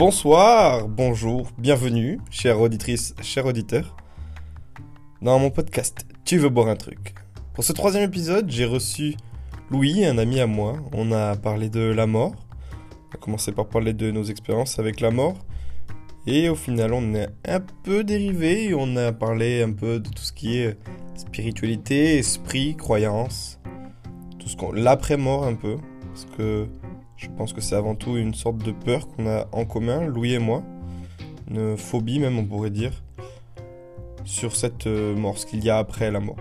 Bonsoir, bonjour, bienvenue, chère auditrice, cher auditeur, dans mon podcast Tu veux boire un truc. Pour ce troisième épisode, j'ai reçu Louis, un ami à moi. On a parlé de la mort. On a commencé par parler de nos expériences avec la mort. Et au final, on est un peu dérivé. On a parlé un peu de tout ce qui est spiritualité, esprit, croyance. Tout ce qu'on. L'après-mort un peu. Parce que je pense que c'est avant tout une sorte de peur qu'on a en commun, Louis et moi. Une phobie même, on pourrait dire. Sur cette euh, mort, ce qu'il y a après la mort.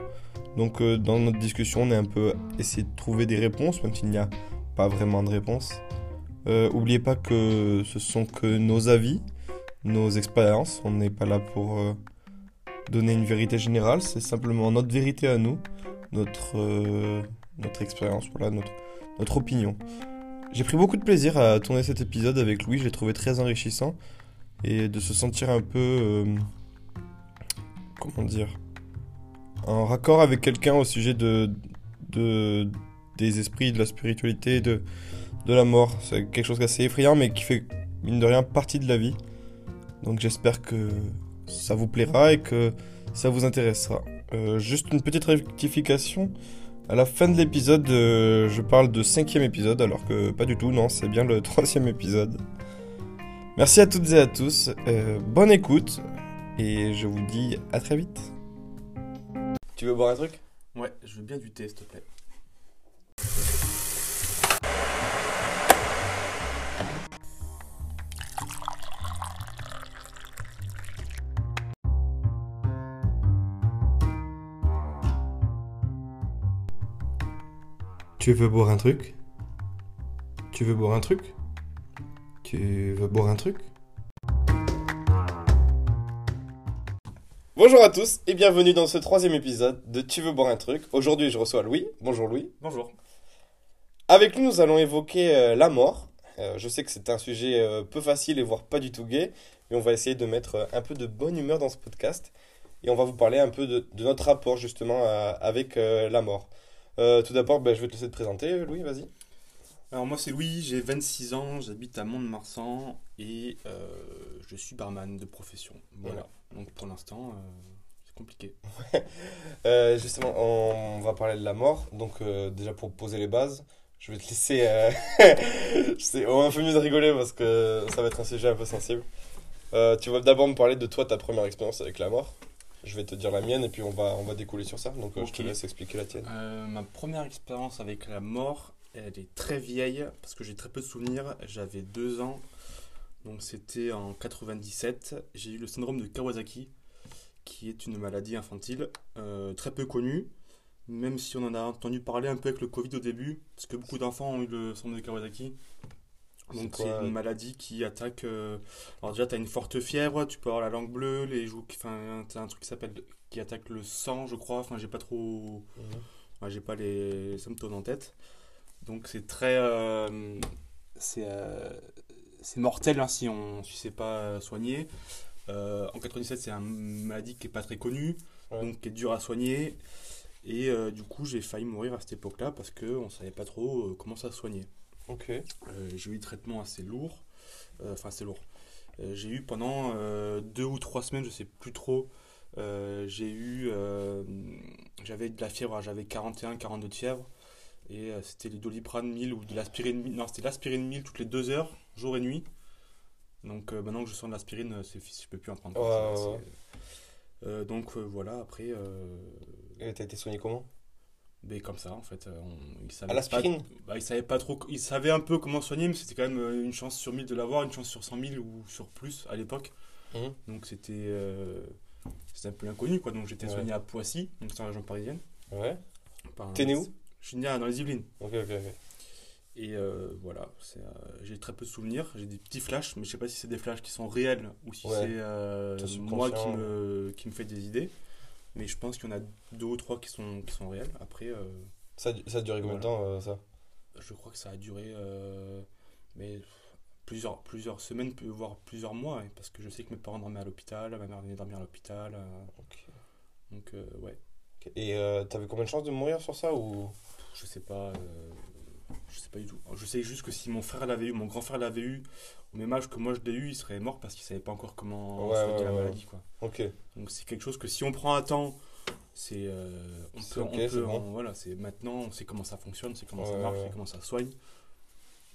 Donc euh, dans notre discussion, on a un peu essayé de trouver des réponses, même s'il n'y a pas vraiment de réponses. Euh, oubliez pas que ce sont que nos avis, nos expériences. On n'est pas là pour euh, donner une vérité générale, c'est simplement notre vérité à nous, notre, notre expérience, voilà, notre, notre opinion. J'ai pris beaucoup de plaisir à tourner cet épisode avec Louis, je l'ai trouvé très enrichissant. Et de se sentir un peu... euh, comment dire En raccord avec quelqu'un au sujet de, de, des esprits, de la spiritualité, de, de la mort. C'est quelque chose d'assez effrayant, mais qui fait, mine de rien, partie de la vie. Donc j'espère que ça vous plaira et que ça vous intéressera. Euh, juste une petite rectification. À la fin de l'épisode, euh, je parle de cinquième épisode, alors que pas du tout, non, c'est bien le troisième épisode. Merci à toutes et à tous, euh, bonne écoute, et je vous dis à très vite. Tu veux boire un truc? Ouais, je veux bien du thé, s'il te plaît. Tu veux boire un truc? Tu veux boire un truc? Tu veux boire un truc? Bonjour à tous et bienvenue dans ce troisième épisode de Tu veux boire un truc. Aujourd'hui je reçois Louis. Bonjour Louis. Bonjour. Avec nous nous allons évoquer euh, la mort. Euh, je sais que c'est un sujet euh, peu facile et voire pas du tout gai, mais on va essayer de mettre euh, un peu de bonne humeur dans ce podcast. Et on va vous parler un peu de, de notre rapport justement à- avec euh, la mort. Euh, tout d'abord, ben, je vais te laisser te présenter, Louis, vas-y. Alors moi c'est Louis, j'ai 26 ans, j'habite à Mont-de-Marsan et euh, je suis barman de profession. Voilà. Donc pour l'instant, euh, c'est compliqué. Euh, justement, on va parler de la mort. Donc, euh, déjà pour poser les bases, je vais te laisser. euh, je sais, on va un peu mieux de rigoler parce que ça va être un sujet un peu sensible. Euh, tu vas d'abord me parler de toi, ta première expérience avec la mort. Je vais te dire la mienne et puis on va, on va découler sur ça. Donc, euh, je te laisse expliquer la tienne. Euh, ma première expérience avec la mort, elle est très vieille parce que j'ai très peu de souvenirs. J'avais deux ans, donc c'était en 97. J'ai eu le syndrome de Kawasaki, qui est une maladie infantile euh, très peu connue, même si on en a entendu parler un peu avec le Covid au début, parce que beaucoup d'enfants ont eu le syndrome de Kawasaki. Donc C'est une euh maladie qui attaque. euh, Alors déjà, tu as une forte fièvre, tu peux avoir la langue bleue, les joues. Enfin, tu un truc qui s'appelle qui attaque le sang, je crois. Enfin, j'ai pas trop. Ouais, j'ai pas les symptômes en tête. Donc c'est très. euh, c'est euh, c'est mortel hein, si on si c'est pas soigné. En 97, c'est une maladie qui est pas très connue, Ouais. donc qui est dure à soigner. Et du coup, j'ai failli mourir à cette époque-là parce qu'on savait pas trop comment ça se soignait. Ok. Euh, j'ai eu des traitements assez lourds. Euh, Enfin, assez lourds. Euh, j'ai eu pendant euh, deux ou trois semaines, je sais plus trop. euh, j'ai eu. euh, j'avais de la fièvre, hein, j'avais 41, 42 de fièvre. Et euh, c'était du doliprane 1000 ou de l'aspirine 1000. Non, c'était l'aspirine 1000 toutes les deux heures, jour et nuit. Donc euh, maintenant que je sens de l'aspirine, c'est, je peux plus en prendre. Ouais, Euh, donc euh, voilà, après. euh, Et t'as été soigné comment? Mais comme ça, en fait, euh, on, il savait À l'aspirine bah, il savait pas trop. Il savait un peu comment soigner, mais c'était quand même euh, une chance sur 1000 de l'avoir, une chance sur 100 000 ou sur plus à l'époque. Mhm. Donc c'était euh, c'était un peu inconnu, quoi. Donc j'étais Ouais. soigné à Poissy, donc c'est en région parisienne. Ouais. par T'es né où. Je suis né dans les Yvelines. Ok, ok, ok. Et euh, voilà, euh, j'ai très peu de souvenirs, j'ai des petits flashs, mais je sais pas si c'est des flashs qui sont réels ou si Ouais. c'est moi qui me, qui me fait des idées. Mais je pense qu'il y en a deux ou trois qui sont, qui sont réels. Après. euh, Ça, ça a duré combien de Voilà. temps euh, ça? Je crois que ça a duré euh, mais plusieurs, plusieurs semaines, voire plusieurs mois, hein, parce que je sais que mes parents dormaient à l'hôpital, ma mère venait dormir à l'hôpital. donc, ouais, Et t'avais combien de chances de mourir sur ça ou? Je sais pas. Je sais pas du tout. Je sais juste que si mon frère l'avait eu, mon grand frère l'avait eu, au même âge que moi je l'ai eu, il serait mort parce qu'il savait pas encore comment Ouais, la maladie. Quoi. Ok. Donc c'est quelque chose que si on prend à temps, c'est euh, on C'est peut, on peut c'est bon. en- voilà, c'est maintenant, on sait comment ça fonctionne, on sait comment ça marche, comment ça soigne.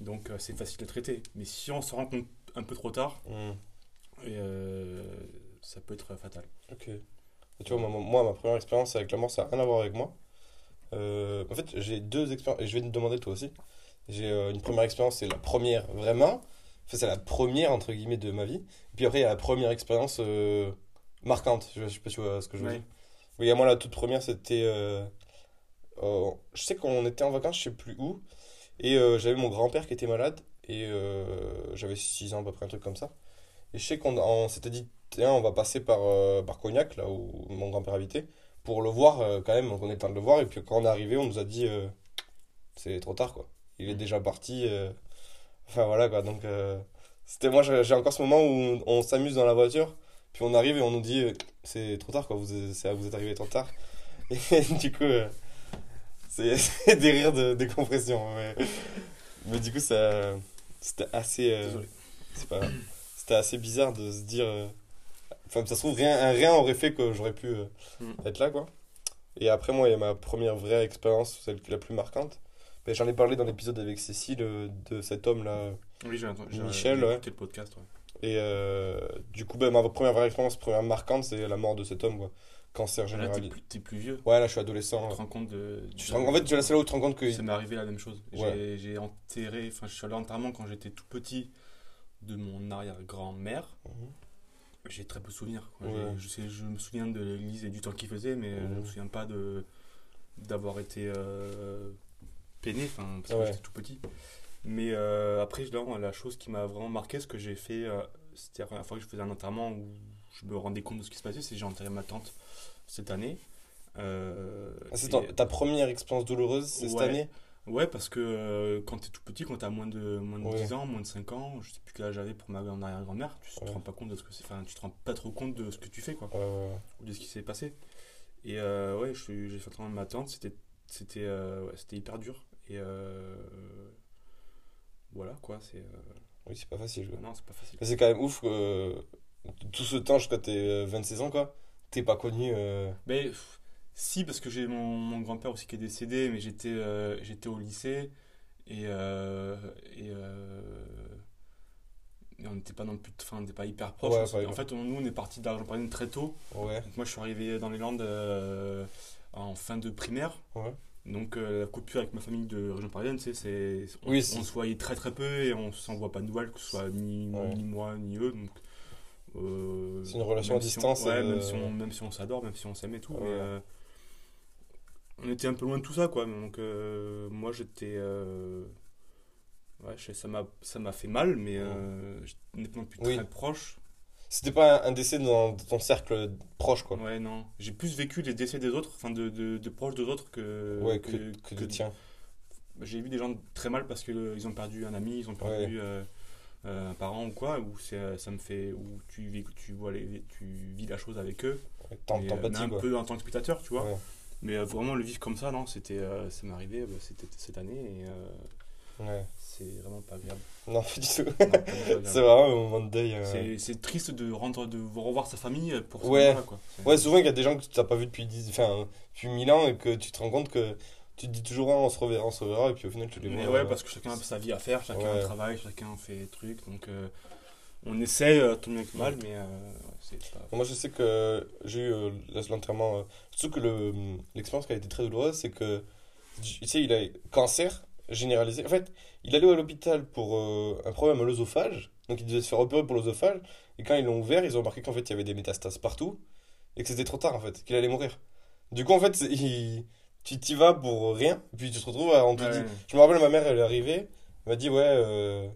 Donc euh, c'est facile de traiter. Mais si on se rend compte un peu trop tard, Hmm. et, euh, ça peut être fatal. Ok. Et tu vois, moi, moi, ma première expérience avec la mort, ça n'a rien à voir avec moi. Euh, en fait, j'ai deux expériences, et je vais te demander toi aussi. J'ai euh, une première expérience, c'est la première vraiment. Enfin, c'est la première, entre guillemets, de ma vie. Et puis après, il y a la première expérience euh, marquante. Je, je sais pas si tu vois ce que je veux Ouais. dire. Oui, à moi, la toute première, c'était. je sais qu'on était en vacances, je sais plus où. Et j'avais mon grand-père qui était malade. Et j'avais 6 ans, à peu près, un truc comme ça. Et je sais qu'on on s'était dit, tiens, on va passer par, par Cognac, là où mon grand-père habitait, pour le voir euh, quand même. Donc on le temps de le voir. Et puis quand on est arrivé, on nous a dit, euh, c'est trop tard, quoi. Il est déjà parti. euh, Enfin voilà, quoi. Donc euh, c'était moi, j'ai j'ai encore ce moment où on, s'amuse dans la voiture. Puis on arrive et on nous dit, euh, c'est trop tard, quoi. Vous, c'est- vous êtes arrivé trop tard. Et du coup, euh, c'est c'est des rires de décompression. Mais, mais du coup, ça, c'était assez. euh, Désolé. c'est pas grave. C'était assez bizarre de se dire. euh, Enfin, ça se trouve, rien, un rien aurait fait que j'aurais pu euh, Mm. être là, quoi. Et après, moi, il y a ma première vraie expérience, celle qui est la plus marquante. Mais J'en ai parlé dans l'épisode avec Cécile, euh, de cet homme-là. Oui, j'ai Michel, ouais. le podcast. ouais. Et euh, du coup, ben, ma première vraie expérience, première marquante, c'est la mort de cet homme, quoi. Cancer Là, t'es généralisé. plus, plus vieux. Ouais, là, je suis adolescent. Tu te rends compte de. Tu de- te rends- En fait, c'est là où tu te rends compte que. Ça m'est arrivé la même chose. Ouais. J'ai- J'ai enterré, enfin, je suis allé à l'enterrement quand j'étais tout petit de mon arrière-grand-mère. Mhm. J'ai très peu de souvenirs. Ouais. Je, sais, je me souviens de l'église et du temps qu'il faisait, mais je Mhm. me souviens pas de d'avoir été euh, peiné, enfin, parce que Ouais. j'étais tout petit. Mais euh, après, là, la chose qui m'a vraiment marqué, ce que j'ai fait, euh, c'était la première fois que je faisais un enterrement où je me rendais compte de ce qui se passait, c'est que j'ai enterré ma tante cette année. Euh, Ah, c'est et- ta première expérience douloureuse, c'est cette année? Ouais, parce que euh, quand t'es tout petit, quand t'as moins de, moins de Ouais. 10 ans, moins de 5 ans, je sais plus quel âge j'avais pour ma arrière-grand-mère, tu te Ouais. rends pas compte de ce que c'est, enfin, tu te rends pas trop compte de ce que tu fais, quoi, Ouais, ou de ce qui s'est passé. Et euh, ouais, j'ai fait de ma tante, c'était, c'était, euh, ouais, c'était hyper dur. Et euh, voilà, quoi, c'est. euh, Oui, c'est pas facile. quoi. non, c'est pas facile. C'est quand même ouf que tout ce temps jusqu'à tes euh, 26 ans, quoi, t'es pas connu. Mais si, parce que j'ai mon, mon grand-père aussi qui est décédé, mais j'étais euh, j'étais au lycée et, euh, et, euh, et on n'était pas non plus, enfin, on n'était pas hyper proches. Ouais, On en fait, on- nous, on est parti d'Argent-Parisienne très tôt. Ouais, Donc, moi, je suis arrivé dans les Landes en fin de primaire. ouais. Donc, euh, la coupure avec ma famille de région parisienne, c'est, on, Oui, on c'est- se voyait très très peu et on s'envoie pas de nouvelles, que ce soit ni, Ouais. ni moi ni eux. Donc, euh, C'est une relation à si on- distance, ouais, euh, même, si on, même si on s'adore, même si on s'aime et tout. Ouais. mais, on était un peu loin de tout ça, quoi. Donc, euh, moi, j'étais. euh, ouais, je sais, ça m'a ça m'a fait mal, mais euh, j'étais plus Oui. très proche. C'était pas un, un décès dans, dans ton cercle proche, quoi. Ouais, non. J'ai plus vécu les décès des autres, enfin, de, de, de proches des autres que. Ouais, que, que, du tien. J'ai vu des gens très mal parce qu'ils ont perdu un ami, ils ont perdu euh, euh, un parent ou quoi, où ça me fait. où tu, vis, tu, vois les, tu vis la chose avec eux. Ouais, t'en- un peu en tant que spectateur, tu vois. Ouais. Mais euh, vraiment le vivre comme ça, non, c'était, euh, ça m'est arrivé, euh, c'était cette année et Ouais. c'est vraiment pas agréable. Non, pas du tout. C'est vraiment un moment de deuil. C'est, triste de rendre, de revoir sa famille pour Ouais. quoi. Ouais, souvent il y a des gens que tu n'as pas vu depuis, 10, enfin, depuis 1000 ans et que tu te rends compte que tu te dis toujours Ah, on se reverra, on se reverra, et puis au final tu les Mais vois. ouais, euh, parce que chacun a sa vie à faire, chacun Ouais. a un travail, chacun fait des trucs, donc euh, on essaie euh, tant bien que mal, mais euh, pas. Moi, je sais que j'ai eu euh, l'enterrement. euh, surtout que le- l'expérience qui a été très douloureuse, c'est que, tu sais, il a cancer généralisé. En fait, il allait à l'hôpital pour euh, un problème à l'œsophage. Donc, il devait se faire opérer pour l'œsophage. Et quand ils l'ont ouvert, ils ont remarqué qu'en fait, il y avait des métastases partout. Et que c'était trop tard, en fait, qu'il allait mourir. Du coup, en fait, il- tu t'y vas pour rien. Et puis, tu te retrouves, à- on te Ouais, dit. ouais. Je me rappelle, ma mère, elle est arrivée. Elle m'a dit, ouais, euh,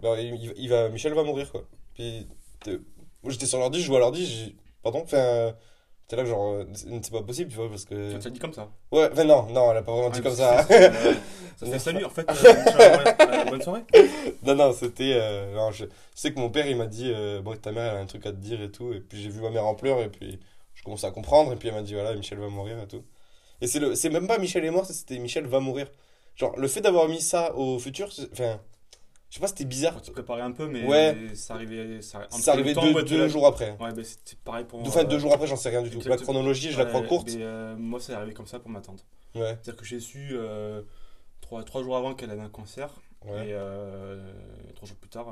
bah, il, il va, Michel va mourir, quoi. Puis, moi, j'étais sur l'ordi, je jouais à l'ordi, j'ai, pardon, enfin, t'es là, que genre, euh, c'est pas possible, tu vois, parce que. Ça te l'a dit comme ça. Ouais, enfin, non, non, elle a pas vraiment dit Ouais, comme ça euh, Ça fait salut, en fait. euh, bonne soirée. non, non, c'était. euh, non, je, je sais que mon père, il m'a dit, euh, bon, ta mère, elle a un truc à te dire et tout. Et puis, j'ai vu ma mère en pleurs, et puis, je commençais à comprendre, et puis, elle m'a dit, voilà, Michel va mourir et tout. Et c'est le, même pas Michel est mort, c'était Michel va mourir. Genre, le fait d'avoir mis ça au futur, enfin, je sais pas, c'était bizarre. S'est préparé un peu, mais Ouais. ça arrivait. Ça, le temps, deux, ouais, jours après. Ouais, bah, c'était pareil pour Enfin, euh, deux jours après, j'en sais rien du tout. La chronologie, je la crois courte. mais, euh, moi, c'est arrivé comme ça pour ma tante. Ouais, C'est-à-dire que j'ai su euh, trois, trois jours avant qu'elle avait un cancer. ouais. Et euh, trois jours plus tard,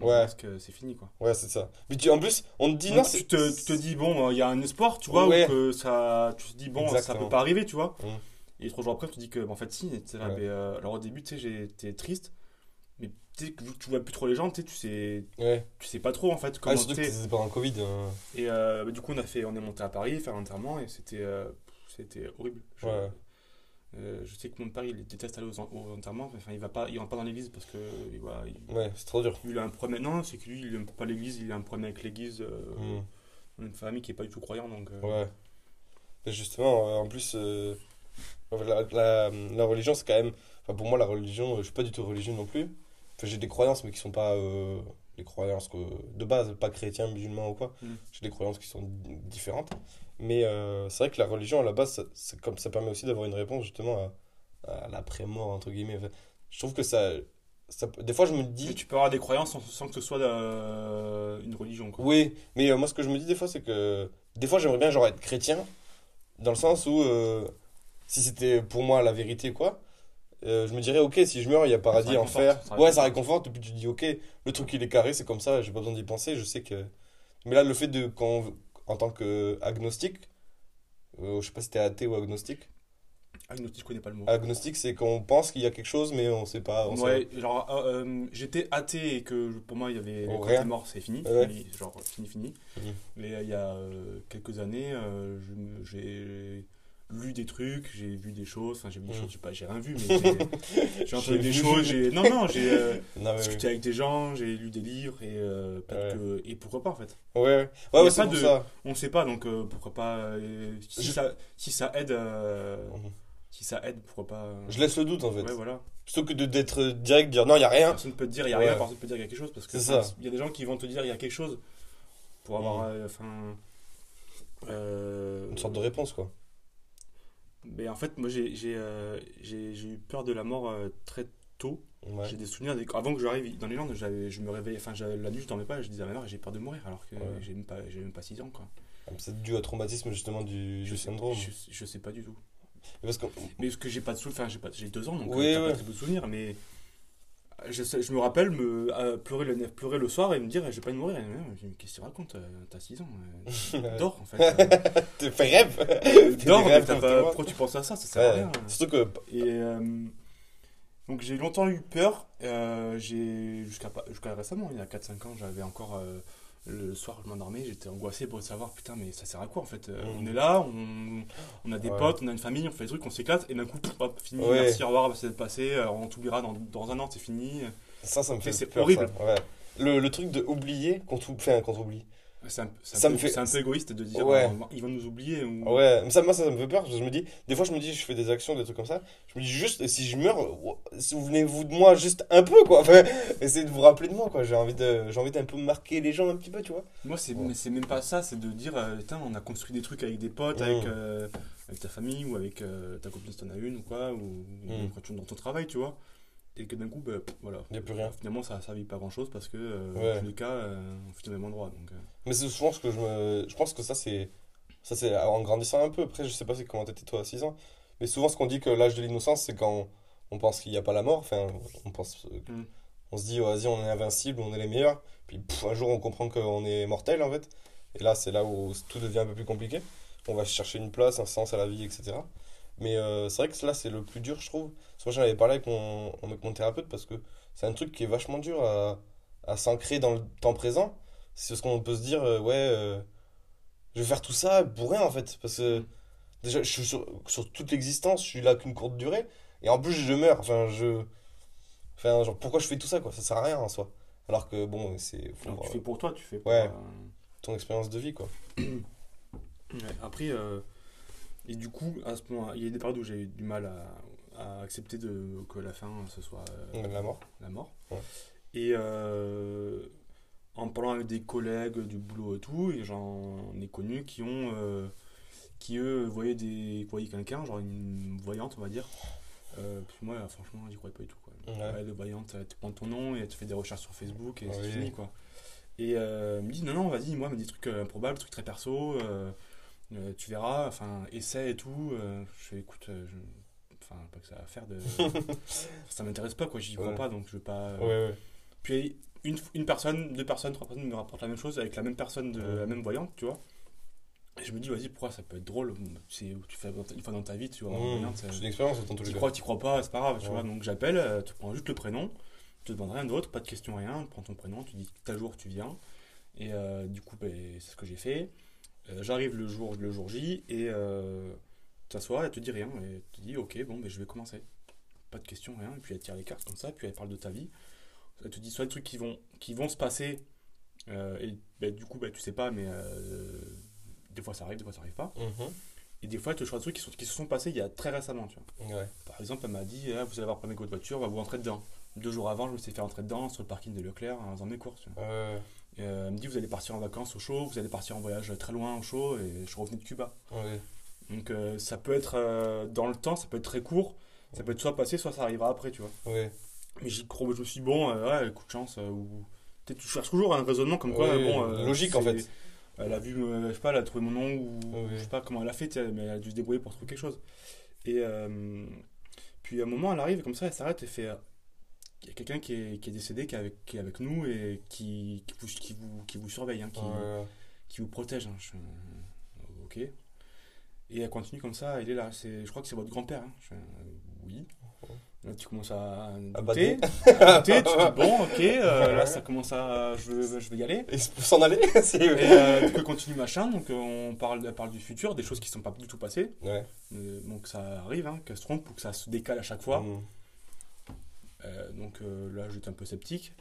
on Ouais. pense que c'est fini, quoi. Ouais, c'est ça. Mais tu, en plus, on te dit non, Donc, tu, te, tu te dis, bon, il y a un espoir, tu vois, Ouais. ou que ça. Tu te dis, bon, ça Exactement. peut pas arriver, tu vois. Mm. Et trois jours après, tu te dis que, bah, en fait, si. là, mais, alors au début, tu sais, j'étais triste. Mais tu que tu vois plus trop les gens, tu sais, tu sais, Ouais. tu sais pas trop, en fait, Ah, comment surtout que c'était pendant le Covid. hein. Et euh, bah, du coup, on, a fait, on est monté à Paris faire l'enterrement et c'était euh, c'était horrible. Je, Ouais. euh, je sais que mon père, il déteste aller aux, en- aux enterrements. Enfin, il va pas, il rentre pas dans l'église parce que il, voilà, il, Ouais, c'est trop dur. il a un problème. Non, c'est que lui, il aime pas l'église, il a un problème avec l'église. euh, Mm. On a une famille qui est pas du tout croyant, donc. Ouais. Mais justement, en plus, la, la, la religion, c'est quand même. Enfin, pour moi, la religion, je suis pas du tout religieux non plus. J'ai des croyances, mais qui sont pas euh, les croyances que, de base, pas chrétiens, musulmans ou quoi. Mm. J'ai des croyances qui sont différentes. Mais euh, c'est vrai que la religion, à la base, ça, comme, ça permet aussi d'avoir une réponse justement à, à l'après-mort, entre guillemets. Enfin, je trouve que ça, ça. Des fois, je me Mais dis. tu peux avoir des croyances sans, sans que ce soit euh, une religion, quoi. Oui, mais euh, moi ce que je me dis des fois c'est que des fois j'aimerais bien genre être chrétien dans le sens où si c'était pour moi la vérité quoi, euh, je me dirais ok si je meurs il y a paradis, Ça enfer. Ouais ça réconforte. et puis tu te dis ok le truc il est carré c'est comme ça j'ai pas besoin d'y penser je sais que mais là le fait de quand en tant que agnostique euh, je sais pas si t'es athée ou agnostique Agnostique, je connais pas le mot. agnostique c'est qu'on pense qu'il y a quelque chose mais on sait pas on sait- Ouais, genre, euh, euh, j'étais athée et que pour moi, il y avait. Oh, quand rien. t'es mort, c'est fini. Ouais. fini, genre, fini, fini. Mais il y a euh, quelques années, euh, j'ai lu des trucs, j'ai vu des choses. Enfin, j'ai vu des Mhm. choses, j'ai pas- j'ai rien vu, mais j'ai- entendu des choses. j'ai- Non, non, j'ai euh, discuté avec des gens, j'ai lu des livres et euh, peut-être Ouais. que. Et pourquoi pas en fait ouais ouais, ouais, c'est pas de- ça On sait pas, donc euh, pourquoi pas. si, Je- ça, si ça aide. Mhm. si ça aide, pourquoi pas. je laisse le doute en fait Ouais, voilà. plutôt que de d'être direct dire non il y a rien Personne peut te dire il y a Ouais. rien, personne peut te dire il y a quelque chose parce que C'est enfin, ça. il y a des gens qui vont te dire il y a quelque chose pour avoir Mhm. enfin une sorte de réponse quoi mais en fait moi j'ai euh, eu peur de la mort euh, très tôt ouais. j'ai des souvenirs avant que j'arrive dans les Landes je me réveillais enfin la nuit je dormais pas je disais à ma mère j'ai peur de mourir alors que Ouais. j'ai même pas j'ai même pas 6 ans quoi C'est dû au traumatisme justement du, je du sais, syndrome. je, je sais pas du tout Parce que, mais parce que j'ai pas de souvenirs enfin j'ai pas j'ai 2 ans donc Oui, euh, ouais. pas très peu de souvenirs mais je, me rappelle me euh, pleurer le pleurer le soir et me dire j'ai pas de mourir et me qu'est-ce que tu racontes euh, t'as 6 ans euh, dors en fait tu fais rêve Dors, mais t'as pas- pourquoi tu penses à ça Ça sert à rien. Surtout que. Et euh, donc j'ai longtemps eu peur. j'ai jusqu'à pas- jusqu'à récemment, il y a 4-5 ans, j'avais encore le soir, je m'endormais, j'étais angoissé pour savoir putain, mais ça sert à quoi en fait Euh, Mm. On est là, on, on a des Ouais. potes, on a une famille, on fait des trucs, on s'éclate, et d'un coup, hop, fini, Ouais. merci, au revoir, c'est passé, euh, on t'oubliera dans, dans un an, c'est fini. Ça, ça me fait C'est horrible. ça. Ouais. Le, le truc de oublier qu'on t'ou- enfin, t'oublie. C'est un, un fait- un peu égoïste de dire Ouais. euh, ils vont nous oublier. Ou... Ouais, mais ça, moi, ça, ça me fait peur. parce que Je me dis, des fois, je me dis, je fais des actions, des trucs comme ça. Je me dis juste, si je meurs, souvenez-vous de moi juste un peu, quoi. Enfin, essayez de vous rappeler de moi, quoi. J'ai envie d'un peu marquer les gens un petit peu, tu vois. Moi, c'est Ouais. mais c'est même pas ça, c'est de dire, euh, putain, on a construit des trucs avec des potes, Mm. avec, euh, avec ta famille ou avec euh, ta copine si t'en as une ou quoi, ou Mm. quand tu es dans ton travail, tu vois. Et que d'un coup, bah, pff, voilà. Il n'y a plus rien. Finalement, ça a servi pas grand chose parce que, euh, Ouais. dans tous les cas, euh, on fait au même endroit. Donc, euh. Mais c'est souvent ce que je me. Je pense que ça, c'est. Ça, c'est en grandissant un peu. Après, je sais pas c'est comment t'étais toi à 6 ans. Mais souvent, ce qu'on dit que l'âge de l'innocence, c'est quand on pense qu'il n'y a pas la mort. Enfin, on pense. euh, Mm. On se dit, oh, vas-y, on est invincible, on est les meilleurs. Puis pff, un jour, on comprend qu'on est mortel, en fait. Et là, c'est là où tout devient un peu plus compliqué. On va chercher une place, un sens à la vie, etc. Mais euh, c'est vrai que là, c'est le plus dur, je trouve. Que moi, j'en avais parlé avec mon, avec mon thérapeute parce que c'est un truc qui est vachement dur à, à s'ancrer dans le temps présent. C'est ce qu'on peut se dire, euh, ouais, euh, je vais faire tout ça pour rien en fait. Parce que déjà, je suis sur, sur toute l'existence, je suis là qu'une courte durée. Et en plus, je meurs. Enfin, je. Enfin, genre, pourquoi je fais tout ça quoi? Ça sert à rien en soi. Alors que bon, c'est faut voir tu fais pour toi, tu fais pour. Ouais. ton expérience de vie quoi. Ouais, après, et du coup, à ce point, il y a des périodes où j'ai eu du mal à, à accepter de, que la fin, ce soit euh, La mort. la mort. Ouais. Et euh, en parlant avec des collègues du boulot et tout, et j'en ai connu qui ont, euh, qui eux, voyaient, des, voyaient quelqu'un, genre une voyante, on va dire, Euh, puis moi, franchement, j'y croyais pas du tout. Quoi. Ouais. Ouais, le voyante, tu prends ton nom et tu fais des recherches sur Facebook et c'est fini quoi. Et euh, elle me dit non, non, vas-y, moi, mais des trucs euh, improbables, des trucs très perso, euh, tu verras, enfin, essaie et tout. Euh, je fais écoute, euh, je- enfin, pas que ça va faire de. ça m'intéresse pas quoi, j'y crois Ouais. pas donc je veux pas. Ouais, ouais. Puis une, une personne, deux personnes, trois personnes me rapportent la même chose avec la même personne, de la même voyante, tu vois. Et je me dis, vas-y, pourquoi ça peut être drôle C'est tu fais une fois dans ta vie, tu une Mmh. C'est une expérience dans tous les Tu crois, tu crois pas, c'est pas grave, tu vois. Donc j'appelle, tu prends juste le prénom, tu te demandes rien d'autre, pas de question, rien, tu prends ton prénom, tu dis tel jour tu viens. Et euh, du coup, ben, c'est ce que j'ai fait. Euh, J'arrive le jour, le jour J et euh, t'assois, elle te dit rien. Et tu te dis, ok, bon, ben, je vais commencer. Pas de question, rien. Et puis elle tire les cartes comme ça, puis elle parle de ta vie. Elle te dit soit des trucs qui vont, qui vont se passer. euh, et ben, du coup, ben, tu sais pas, mais euh, des fois ça arrive, des fois ça arrive pas. Mhm. Et des fois, elle te choisit des trucs qui, sont, qui se sont passés il y a très récemment, tu vois. Ouais. Par exemple, elle m'a dit ah, Vous allez avoir un problème avec votre voiture, on va vous rentrer dedans. Deux jours avant, je me suis fait rentrer dedans sur le parking de Leclerc en faisant mes courses. tu vois. Et, euh, elle me dit Vous allez partir en vacances au chaud, vous allez partir en voyage très loin au chaud, et je revenais de Cuba. Ouais. Donc euh, ça peut être euh, dans le temps, ça peut être très court, ça peut être soit passé, soit ça arrivera après, tu vois. Ouais. Mais j'y crois, je me suis dit Bon, ouais, coup de chance, ou. Tu cherches toujours un raisonnement comme quoi, Ouais, bon. logique, en fait. Elle a vu, je sais pas, elle a trouvé mon nom, ou je sais pas comment elle a fait, mais elle a dû se débrouiller pour trouver quelque chose. Et puis à un moment, elle arrive comme ça, elle s'arrête et fait Il y a quelqu'un qui est, qui est décédé, qui est, avec, qui est avec nous et qui, qui, vous, qui, vous, qui vous surveille, hein, qui, qui vous protège. hein. Je ok. Et elle continue comme ça, il est là, c'est, je crois que c'est votre grand-père. hein. Je euh, oui. Là, tu commences à douter. à douter, tu dis bon, ok, euh, là ça commence à. Je je veux y aller. Et s'en aller Et euh, du coup, elle continue machin, donc euh, on parle, elle parle du futur, des choses qui sont pas du tout passées. Ouais. Donc ça arrive, hein, qu'elle se trompe ou que ça se décale à chaque fois. Mhm. Euh, donc euh, là, j'étais un peu sceptique.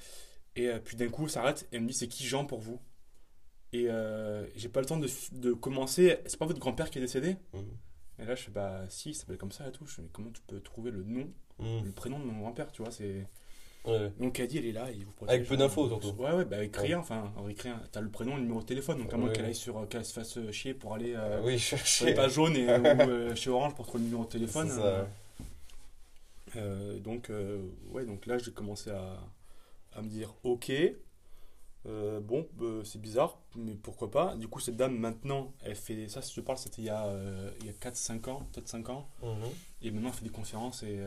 Et euh, puis d'un coup, elle s'arrête et elle me dit c'est qui Jean pour vous? Et j'ai pas le temps de, de commencer. C'est pas votre grand-père qui est décédé? Mhm. Et là, je fais bah si, il s'appelle comme ça et tout. Je fais mais comment tu peux trouver le nom, Mhm. le prénom de mon grand-père, tu vois c'est... Ouais. Donc elle dit elle est là, il vous protège. Avec peu d'infos, surtout. Ouais, ouais, bah avec Ouais. rien, enfin, avec rien. T'as le prénom, le numéro de téléphone, donc à moins Ouais. qu'elle aille sur, qu'elle se fasse chier pour aller euh, Oui, chercher. et, ou euh, chez Orange pour trouver le numéro de téléphone. C'est ça. euh, euh, donc, euh, ouais, donc là, j'ai commencé à, à me dire, ok, euh, bon, c'est bizarre, mais pourquoi pas. Du coup, cette dame, maintenant, elle fait, ça, si je parle, c'était il y a, il y a 4-5 ans, peut-être 5 ans, Mhm. et maintenant, elle fait des conférences, et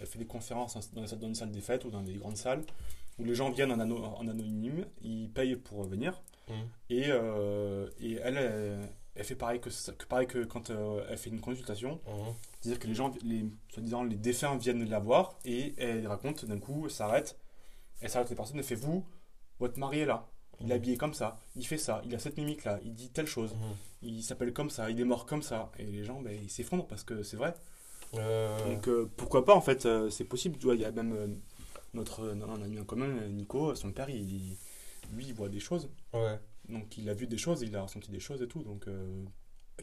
elle fait des conférences dans, dans une salle des fêtes ou dans des grandes salles, où les gens viennent en, ano- en anonyme, ils payent pour venir, Mhm. et, et elle, elle, elle fait pareil que, ça- que, pareil que quand euh, elle fait une consultation, Mhm. c'est-à-dire que les gens, les, soi-disant les défunts viennent la voir et elle raconte d'un coup, elle s'arrête, elle s'arrête les personnes, elle fait vous, votre mari est là, il est habillé comme ça, il fait ça, il a cette mimique là, il dit telle chose, Mhm. il s'appelle comme ça, il est mort comme ça, et les gens ben, ils s'effondrent parce que c'est vrai. Euh, Donc euh, pourquoi pas en fait, c'est possible, tu vois, il y a même notre un ami en commun, Nico, son père, il, lui il voit des choses, Ouais. Donc il a vu des choses, il a ressenti des choses et tout, donc euh,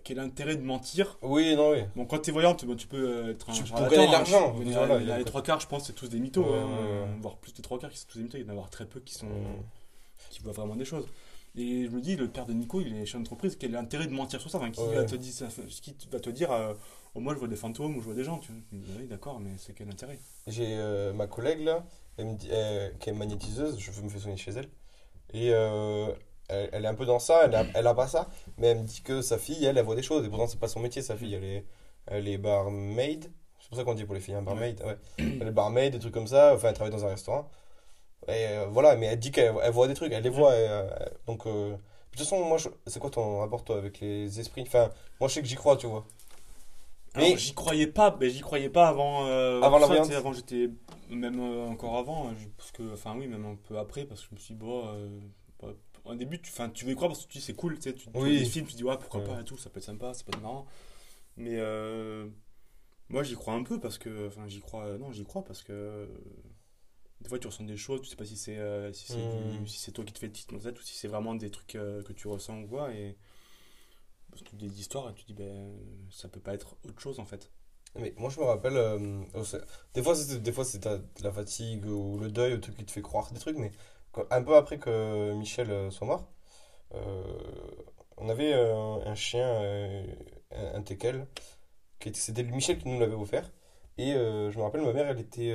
quel intérêt de mentir? Oui, non, oui. Bon, quand t'es voyante, bon, tu peux euh, être un Tu- charlatan, gagner de l'argent, il y a- les trois quarts, je pense, c'est tous des mythos. Ouais, hein, ouais. Voire plus des trois quarts qui sont tous des mythos. Il y en a avoir très peu qui, sont, qui voient vraiment des choses. Et je me dis, le père de Nico, il est chef d'entreprise, quel est l'intérêt de mentir sur ça? Enfin, Qui va te dire, qui va te dire euh, oh, moi je vois des fantômes ou je vois des gens tu Oui, d'accord, mais c'est quel intérêt? J'ai euh, ma collègue là, elle me dit, euh, qui est magnétiseuse, je me fais soigner chez elle. Et elle, elle est un peu dans ça, elle a, elle a pas ça, mais elle me dit que sa fille, elle, elle voit des choses. Et pourtant, c'est pas son métier, sa fille. Elle est, elle est barmaid. C'est pour ça qu'on dit pour les filles, hein, barmaid. Ouais. Elle est barmaid, des trucs comme ça. Enfin, elle travaille dans un restaurant. Et euh, voilà, mais elle dit qu'elle elle voit des trucs, elle les voit. et, euh, donc, euh, de toute façon, moi, je- c'est quoi ton rapport toi avec les esprits? Enfin, moi, je sais que j'y crois, tu vois. Alors, Mais- j'y croyais pas, mais j'y croyais pas avant. euh, Avant la ça, Avant, j'étais. Même encore avant, parce que. Enfin, oui, même un peu après, parce que je me suis dit, bon. bah, au début, tu, tu veux y croire parce que tu dis c'est cool, tu sais, tu, tu vois Oui. des films, tu dis, ouais, pourquoi Ouais. pas et tout, ça peut être sympa, ça peut être marrant. Mais euh, moi, j'y crois un peu parce que. Enfin, j'y crois. euh, non, j'y crois parce que. euh, des fois, tu ressens des choses, tu sais pas si c'est euh, si c'est Mm. du- si toi qui te fais le titre dans tête ou si c'est vraiment des trucs euh, que tu ressens ou quoi. Et. Parce que des histoires, et tu dis, ben, ça peut pas être autre chose en fait. Mais moi je me rappelle, euh, oh, des fois c'est des fois c'est ta- la fatigue ou le deuil, le truc qui te fait croire des trucs, mais un peu après que Michel euh, soit mort, euh, on avait euh, un chien, un, teckel, c'était Michel qui nous l'avait offert, Et je me rappelle, ma mère, elle était.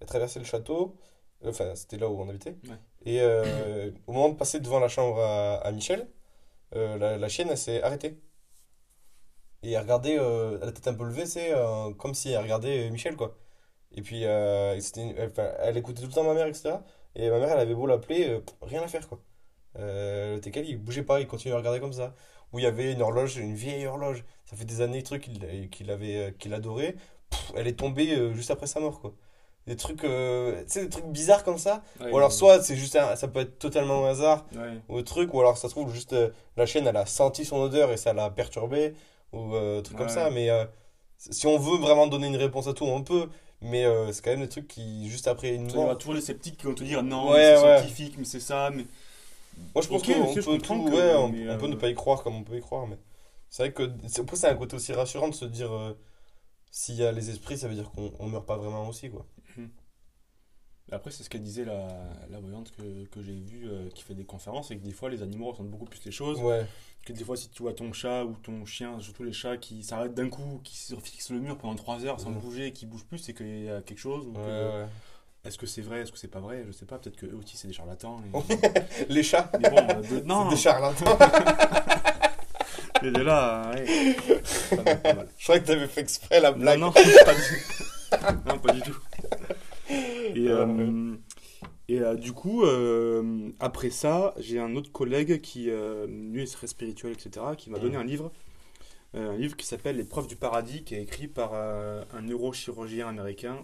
elle traversait le château. Enfin, c'était là où on habitait. Ouais. Et euh, au moment de passer devant la chambre à, à Michel, euh, la, la chienne, elle s'est arrêtée. Et elle regardait, euh, la tête un peu levée, c'est comme si elle regardait Michel, quoi. Et puis, elle, elle écoutait tout le temps ma mère, etc. Et ma mère, elle avait beau l'appeler, euh, rien à faire, quoi. Euh, le TKL, il bougeait pas, il continuait à regarder comme ça. Où il y avait une horloge, une vieille horloge. Ça fait des années, truc qu'il qu'il avait, euh, qu'il adorait. Pff, elle est tombée euh, juste après sa mort, quoi. Des trucs, euh, tu sais, des trucs bizarres comme ça. Ouais, Ou alors, soit c'est juste un- ça peut être totalement au hasard, Ouais. ou un truc, ou alors ça se trouve juste euh, la chienne, elle a senti son odeur et ça l'a perturbé, ou euh, truc comme ça. Mais euh, si on veut vraiment donner une réponse à tout, on peut. Mais euh, c'est quand même des trucs qui, juste après une Il y aura toujours les sceptiques qui vont te dire non, Ouais, c'est ouais. scientifique, mais c'est ça. Mais Moi, je pense qu'on peut tout, que- ouais, on, mais, on peut euh, ne pas y croire comme on peut y croire. Mais c'est vrai que c'est un côté aussi rassurant de se dire euh, s'il y a les esprits, ça veut dire qu'on on meurt pas vraiment aussi, quoi. Après, c'est ce qu'elle disait la, la voyante que, que j'ai vue euh, qui fait des conférences, et que des fois les animaux ressentent beaucoup plus les choses. Ouais, Que des fois, si tu vois ton chat ou ton chien, surtout les chats qui s'arrêtent d'un coup, qui se fixent le mur pendant 3 heures sans Mhm. bouger, qui bougent plus, c'est qu'il y a quelque chose. ou ouais, que- ouais. Est-ce que c'est vrai, est-ce que c'est pas vrai Je sais pas, peut-être que eux aussi c'est des charlatans. et- Les chats, Mais bon, euh, de- non, des charlatans. Et de là, ouais. Pas mal, pas mal. Je croyais que t'avais fait exprès la Non, blague. non, pas du... non, pas du tout. Et, Ah, euh, et euh, du coup, euh, après ça, j'ai un autre collègue qui, lui, serait spirituel, etc., qui m'a donné un livre, un livre qui s'appelle Les preuves du paradis, qui est écrit par un neurochirurgien américain,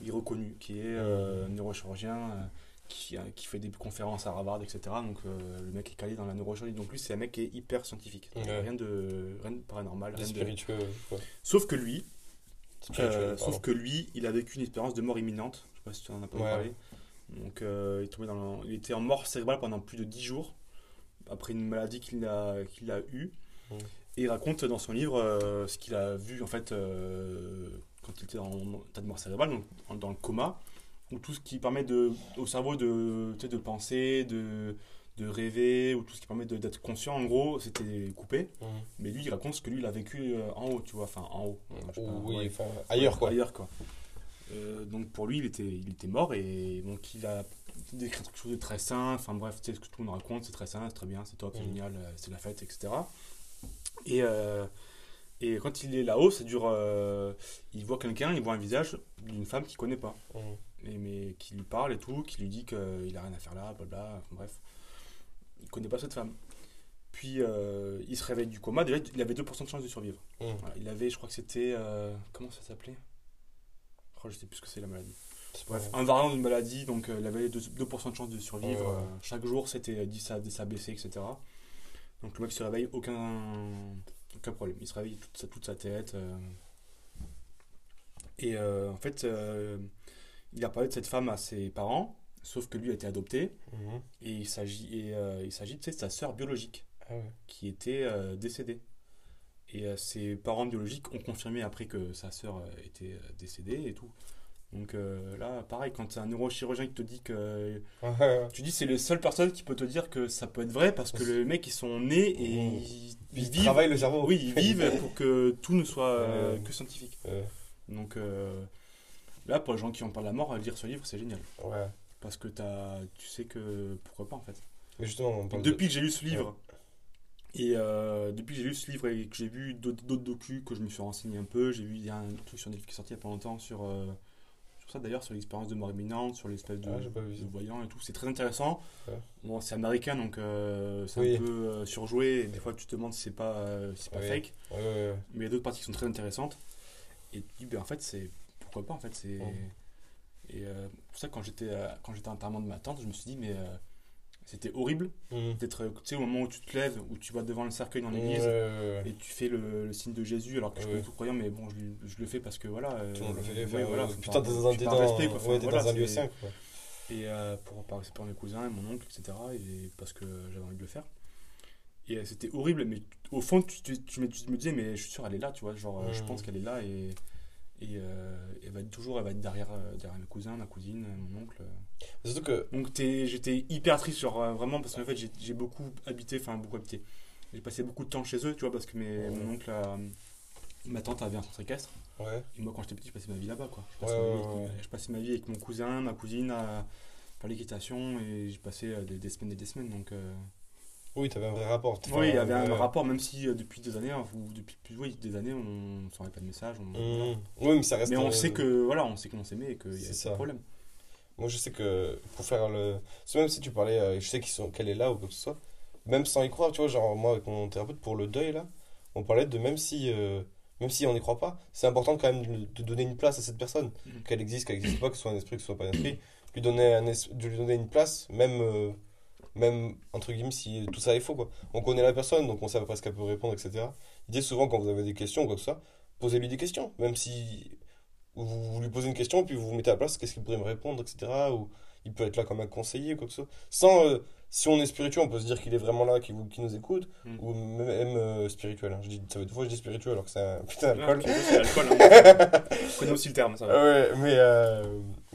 il reconnu, qui est un neurochirurgien qui, qui fait des conférences à Harvard, etc. Donc euh, le mec est calé dans la neurochirurgie. Donc lui, c'est un mec qui est hyper scientifique. Donc, Ouais. Rien, de, rien de paranormal. Rien de... spiritueux. Sauf que lui, euh, sauf que lui, il a vécu une expérience de mort imminente. Pas si tu en as pas Ouais. parlé. Donc, euh, il, est tombé dans le- il était en mort cérébrale pendant plus de 10 jours, après une maladie qu'il a, qu'il a eue. Et il raconte dans son livre euh, ce qu'il a vu en fait euh, quand il était en état de mort cérébrale, donc dans le coma, où tout ce qui permet de, au cerveau de, de penser, de, de rêver, ou tout ce qui permet d'être conscient, en gros, c'était coupé. Mais lui, il raconte ce que lui, il a vécu en haut, tu vois, enfin en haut. Je sais pas, oui, ouais. enfin, ailleurs, quoi. Ailleurs, quoi. Euh, donc pour lui, il était, il était mort et donc il a décrit quelque chose de très sain. Enfin bref, tu sais ce que tout le monde raconte, c'est très sain, c'est très bien, c'est top, c'est Mhm. génial, euh, c'est la fête, etc. Et, euh, et quand il est là-haut, ça dure. euh, il voit quelqu'un, il voit un visage d'une femme qu'il connaît pas, et, mais qui lui parle et tout, qui lui dit qu'il a rien à faire là, blabla. Enfin, bref, il connaît pas cette femme. Puis il se réveille du coma. Déjà, il avait 2% de chance de survivre. Voilà, il avait, je crois que c'était. comment ça s'appelait? Oh, Je sais plus ce que c'est la maladie. C'est Bref, un variant d'une maladie, donc euh, il avait 2%, 2% de chance de survivre. Euh, chaque jour, c'était 10 à, 10 à baisser, etc. Donc le mec se réveille, aucun, aucun problème. Il se réveille toute sa, toute sa tête. euh. Et euh, en fait, il a parlé de cette femme à ses parents, sauf que lui a été adopté. Mhm. Et il s'agit, de sa sœur biologique Ah ouais. qui était décédée. Et euh, ses parents biologiques ont confirmé après que sa sœur euh, était euh, décédée et tout. Donc euh, là, pareil, quand c'est un neurochirurgien qui te dit que. Tu dis c'est les seules personnes qui peut te dire que ça peut être vrai parce que les mecs ils sont nés et Mmh. ils, ils Ils vivent. travaillent le cerveau. Oui, ils vivent pour que tout ne soit euh, que scientifique. Euh, Donc là, pour les gens qui pas de la mort, lire ce livre c'est génial. ouais. Parce que as, tu sais que pourquoi pas en fait. Mais justement, on Donc, parle depuis que j'ai lu ce livre, et euh, depuis que j'ai lu ce livre et que j'ai vu d'autres docus, que je me suis renseigné un peu, j'ai vu, il y a un truc sur Netflix qui est sorti il y a pas longtemps sur, euh, sur ça d'ailleurs, sur l'expérience de mort imminente, sur l'espèce de, Ah, de voyant et tout. C'est très intéressant. Ouais. Bon, c'est américain donc euh, c'est Oui. un peu surjoué, et des fois tu te demandes si c'est pas, si c'est pas fake, Ouais, mais il y a d'autres parties qui sont très intéressantes. Et tu dis, ben, en fait, c'est. Pourquoi pas en fait c'est. Et pour ça, quand j'étais à l'enterrement de ma tante, je me suis dit, mais c'était horrible Mhm. d'être, euh, tu sais, au moment où tu te lèves, où tu vas devant le cercueil dans Ouais, l'église, ouais, ouais. et tu fais le, le signe de Jésus, alors que je suis Ouais. tout croyant, mais bon, je, le- je le fais parce que voilà. euh, Tout le monde le fait. ouais, enfin, voilà, euh, faut putain, t'es dans un, ouais, lieu c'est- saint, quoi. Et euh, pour, par respect pour mes cousins, mon oncle, etc., et parce que j'avais envie de le faire. Et euh, c'était horrible, mais au fond, tu, tu, tu me, tu me disais, mais je suis sûr, elle est là, tu vois, genre, euh, je Mhm. pense qu'elle est là, et. Et euh, elle va être toujours elle va être derrière, euh, derrière mes cousins, ma cousine, euh, mon oncle. Surtout que. Donc j'étais hyper triste, genre vraiment, parce qu'en fait j'ai beaucoup habité, enfin beaucoup habité. J'ai passé beaucoup de temps chez eux, tu vois, parce que mes, Ouais. mon oncle a, ma tante avait un centre équestre. Ouais. Et moi, quand j'étais petit, je passais ma vie là-bas. Quoi. Je, Ouais, passais ma vie, ouais. je passais ma vie avec mon cousin, ma cousine à faire l'équitation et j'ai passé des, des semaines et des semaines. Donc, euh, Oui, t'avais un vrai rapport. oui, il y avait un rapport, même si euh, depuis des années, hein, ou depuis plus, oui, des années, on ne s'envoyait pas de messages. on- Mmh. Oui, mais ça reste. Mais on euh, sait que voilà, on sait qu'on s'aimait et qu'il y C'est a ça. pas de problème. Moi, je sais que pour faire le. c'est Même si tu parlais, euh, je sais qu'ils sont... qu'elle est là ou quoi que ce soit, même sans y croire, tu vois, genre moi avec mon thérapeute pour le deuil là, on parlait de même si, euh, même si on n'y croit pas, c'est important quand même de, de donner une place à cette personne, Mhm. qu'elle existe, qu'elle n'existe pas, que ce soit un esprit, que ce soit pas un esprit, lui donner, un es- de lui donner une place, même, euh, même entre guillemets, si tout ça est faux quoi. On connaît la personne, donc on sait à peu près ce qu'elle peut répondre, etc. L'idée souvent quand vous avez des questions ou quoi que ce soit, posez-lui des questions, même si vous, vous lui posez une question, puis vous vous mettez à la place, qu'est-ce qu'il pourrait me répondre, etc. Ou il peut être là comme un conseiller, ou quoi que ce soit. Sans, euh, si on est spirituel, on peut se dire qu'il est vraiment là, qu'il nous écoute, Mm. ou même euh, spirituel. hein. Je dis, ça fait deux fois je dis spirituel alors que c'est un putain d'alcool. c'est l'alcool. hein. Je connais aussi le terme, ça va. Ouais, mais euh,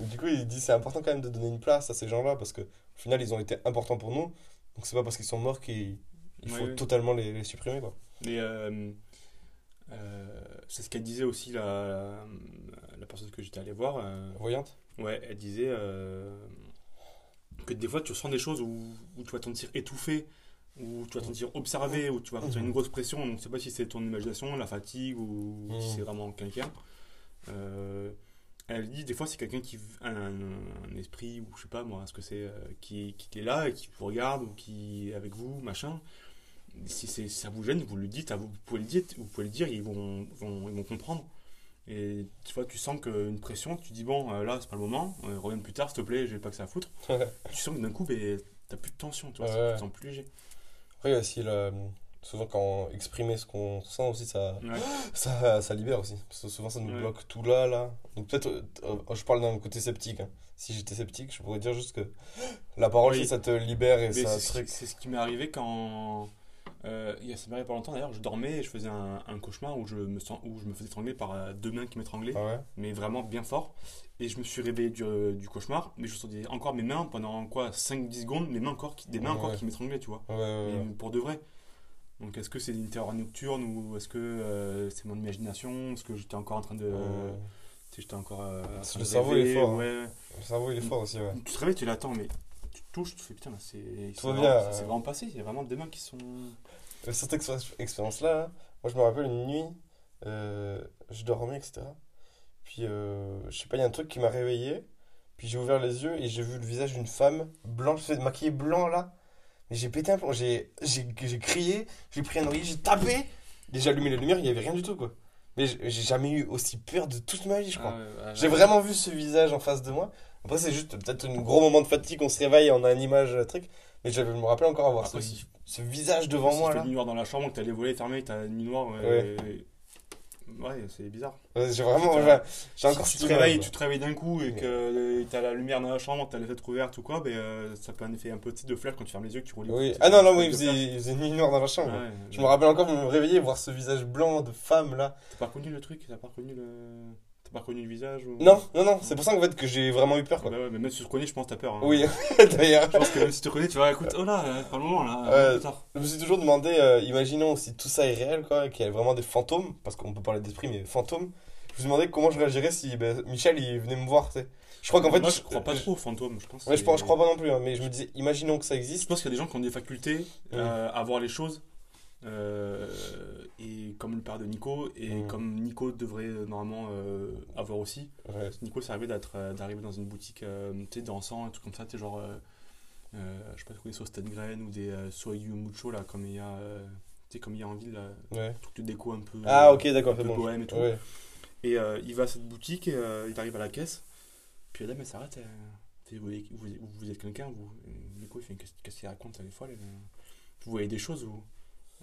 du coup, il dit c'est important quand même de donner une place à ces gens-là parce que au final, ils ont été importants pour nous. Donc c'est pas parce qu'ils sont morts qu'il il faut Ouais, totalement les, les supprimer, quoi. Mais euh, euh, c'est ce qu'elle disait aussi, la, la personne que j'étais allé voir. euh, Voyante ouais, elle disait euh, que des fois tu ressens des choses où, où tu vas te sentir étouffé, où tu vas te sentir observé, où tu vas ressentir une grosse pression. Donc, je sais pas si c'est ton imagination, la fatigue ou si Mhm. c'est vraiment quelqu'un. Euh, elle dit des fois c'est quelqu'un qui un, un esprit ou je sais pas moi ce que c'est euh, qui, qui est là et qui vous regarde ou qui est avec vous machin. Si c'est ça vous gêne vous le dites vous, pouvez le dire vous pouvez le dire ils vont, vont- ils vont comprendre. Et tu vois tu sens qu'une pression tu dis bon euh, là c'est pas le moment euh, reviens plus tard s'il te plaît j'ai pas que ça à foutre. Tu sens que d'un coup ben, t'as plus de tension tu vois Ouais, tu ouais. te sens plus léger. Après, il y a aussi le- souvent quand exprimer ce qu'on ressent aussi, ça, ouais. ça, ça libère aussi. Parce que souvent, ça nous Ouais. bloque tout là, là. Donc peut-être, euh, je parle d'un côté sceptique. hein. Si j'étais sceptique, je pourrais dire juste que la parole, Oui. ça te libère et Mais ça c'est ce qui- c'est ce qui m'est arrivé quand. Euh, il y a- ça m'est arrivé pas longtemps d'ailleurs, je dormais et je faisais un, un cauchemar où je, me sens, où je me faisais étrangler par euh, deux mains qui m'étranglaient, Ah ouais? Mais vraiment bien fort. Et je me suis réveillé du, du cauchemar, mais je sentais encore mes mains pendant quoi 5-10 secondes, mes mains encore qui, des mains Ouais, encore qui m'étranglaient, tu vois. Pour de vrai. Donc est-ce que c'est une terreur nocturne ou est-ce que euh, c'est mon imagination? Est-ce que j'étais encore en train de. Sais, j'étais encore. euh, Le de cerveau, il est rêver, fort, hein. Ouais. Le cerveau, il est fort aussi, ouais. Tu te réveilles, tu l'attends, mais tu te touches, tu te fais putain, c'est. Vraiment- euh. s'est vraiment passé, il y a vraiment des mains qui sont. Euh, Cette expé- expérience-là, là, moi je me rappelle une nuit, euh, je dormais, etc. Puis, euh, je sais pas, il y a un truc qui m'a réveillé. Puis j'ai ouvert les yeux et j'ai vu le visage d'une femme blanche, maquillée blanc là. Mais j'ai pété un plomb, j'ai j'ai j'ai crié, j'ai pris un oreiller, j'ai tapé. Et j'ai allumé les lumières, il y avait rien du tout quoi. Mais j'ai jamais eu aussi peur de toute ma vie, je crois. Ah ouais, J'ai vraiment vu ce visage en face de moi. Après, c'est juste peut-être un gros moment de fatigue, on se réveille, on a une image, euh, truc. Mais je me rappelle encore avoir ce, Après, si- ce visage devant si moi tu nuit noire dans la chambre, que t'as les volets fermés, t'as une nuit noire. Ouais, ouais c'est bizarre. J'ai vraiment. J'ai encore si tu te réveilles, tu te réveilles d'un coup et que t'as la lumière dans la chambre, t'as les fenêtres ouvertes ou quoi, ben, euh, ça peut un effet un petit de flash quand tu fermes les yeux que tu roules. Oui. Ah non, non, oui, il faisait, nuit noire dans la chambre. Je me rappelle encore me réveiller, voir ce visage blanc de femme là. T'as pas reconnu le truc T'as pas reconnu le. T'as pas reconnu le visage ou... Non, non, non, c'est pour ça en fait que j'ai vraiment eu peur quoi. bah ouais, mais même si tu te connais, je pense que t'as peur. hein. Oui, d'ailleurs. Je pense que même si tu te connais, tu vas écoute, oh là, euh, pas le moment là, plus tard. Je me suis toujours demandé, euh, imaginons si tout ça est réel quoi, qu'il y a vraiment des fantômes, parce qu'on peut parler d'esprit, mais fantômes. Je me suis demandé comment je réagirais si ben, Michel il venait me voir, tu sais. Je crois qu'en fait. Moi, je crois pas trop aux fantômes. Je pense, Ouais, je pense, je crois pas non plus, hein, mais je me disais, imaginons que ça Je existe. pense qu'il y a des gens qui ont des facultés euh, à voir les choses. Euh, et comme le père de Nico, et Mm. comme Nico devrait euh, normalement euh, avoir aussi. Ouais. Nico, c'est arrivé d'être, d'arriver dans une boutique tu dansant, un truc comme ça, tu genre, euh, je sais pas, des sauces Stengren ou des euh, Soyu Mucho, là, comme il y a, euh, comme il y a en ville, là, Ouais. truc de déco un peu. Ah, ok, d'accord, bon. bohème et tout. Ouais. Et il va à cette boutique, et, il arrive à la caisse, puis la dame elle s'arrête. vous, vous, vous êtes quelqu'un, vous Et Nico il fait qu'est-ce qu'il raconte, elle, euh, Vous voyez des choses, vous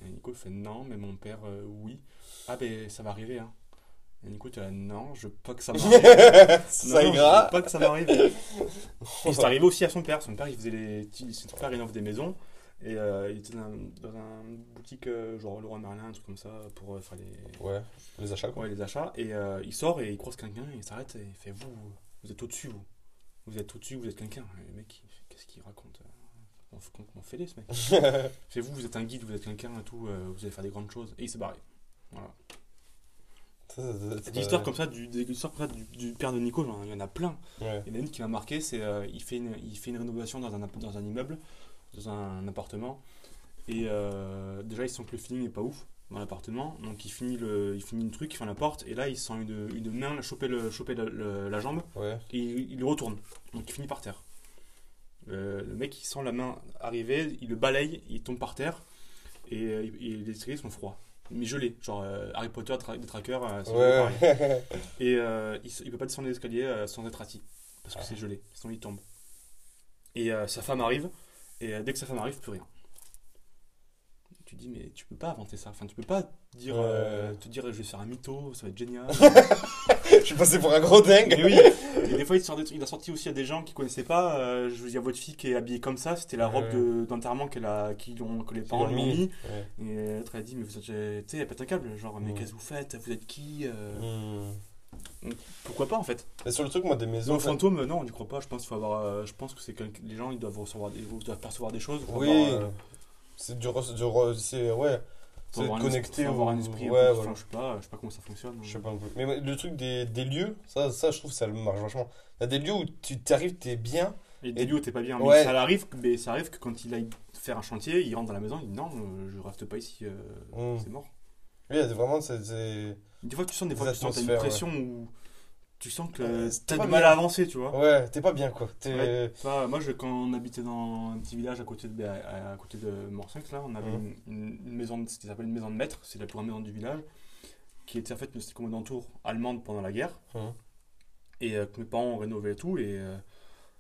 Et Nico fait non, mais mon père, euh, oui. Ah ben ça va arriver, hein. Et Nico tu non, je veux pas que ça m'arrive. ça Non, est je veux pas que ça m'arrive. Et c'est arrivé aussi à son père. Son père il faisait les. Son père rénove des maisons. Et euh, il était dans, dans une boutique, euh, genre Leroy Merlin, un truc comme ça, pour euh, faire les, Ouais, les achats quoi. Ouais, les achats. Et il sort et il croise quelqu'un il s'arrête et il fait Vous, vous êtes au-dessus, vous. Vous êt au-dessus, vous êtes quelqu'un. Et le mec, qu'est-ce qu'il raconte On fait fait ce mec fait Vous, vous êtes un guide, vous êtes quelqu'un et tout, euh, vous allez faire des grandes choses. Et il s'est barré. Voilà. Histoires comme ça, du, des histoires comme ça du, du père de Nico, il y en a plein. Ouais. Il y en a une qui m'a marqué, c'est euh, il, fait une, il fait une rénovation dans un, dans un immeuble, dans un appartement. Et euh, déjà, il sent que le feeling n'est pas ouf dans l'appartement. Donc il finit, le, il finit le truc, il ferme la porte. Et là, il sent une, une main choper, le, choper le- la jambe. Ouais. Et il, il le retourne. Donc il finit par terre. Euh, le mec, il sent la main arriver, il le balaye, il tombe par terre. Et, euh, et les escaliers sont froids. Mais gelés. Genre euh, Harry Potter, tra- des trackers, c'est pareil. Ouais. Et euh, il, peut pas descendre les escaliers sans être assis. Parce que Ah. c'est gelé, sinon il tombe. Et sa femme arrive, et dès que sa femme arrive, plus rien. Tu dis, mais tu peux pas inventer ça. Enfin, tu peux pas dire, euh, te dire, je vais faire un mytho, ça va être génial. Je suis passé pour un gros dingue. mais oui, et des fois, il, sort des trucs- il a sorti aussi à des gens qui connaissaient pas. euh, je veux dire, votre fille qui est habillée comme ça, c'était la robe Ouais. de- d'enterrement qu'elle a, qui ont, que les parents lui ont mis. mis. Ouais. Et l'autre a dit, mais vous êtes, tu sais, elle pète un câble. Genre, mais Mm. qu'est-ce que vous faites? Vous êtes qui Euh, Hmm. Pourquoi pas en fait? Et sur le truc, moi, des maisons. Au fantôme, non, on n'y croit pas. Je pense qu'il faut avoir. euh, je pense que c'est que les gens, ils doivent recevoir, des, ils doivent percevoir des choses. Oui. euh, C'est du. re- du. Ouais. Faut C'est avoir un connecté faut avoir un esprit. un ouais, voilà. je sais pas, je sais pas comment ça fonctionne. Je sais pas un peu. Mais le truc des, des lieux, ça, ça, je trouve, ça marche vachement. Il y a des lieux où tu t'arrives, t'es bien. Et Delio, t'es pas bien. Mais Ouais. ça arrive, mais ça arrive que quand il aille faire un chantier, il rentre dans la maison, il dit non, euh, je reste pas ici, euh, Mm. c'est mort. Oui, il y a des- vraiment, c'est. c'est- Des fois, tu sens, des Des fois, tu sens une pression où tu sens que Euh, t'as du mal à avancer, tu vois. Ouais, t'es pas bien, quoi. Ouais. Enfin, moi, je, quand on habitait dans un petit village à côté de, à, à côté de Morsinx, là, on avait Mhm. une, maison, de- ce qu'ils appellent une maison de maître, c'est la plus grande maison du village, qui était en fait une c'était comme une entour allemande pendant la guerre, Mhm. et euh, que mes parents ont rénové et tout, et euh,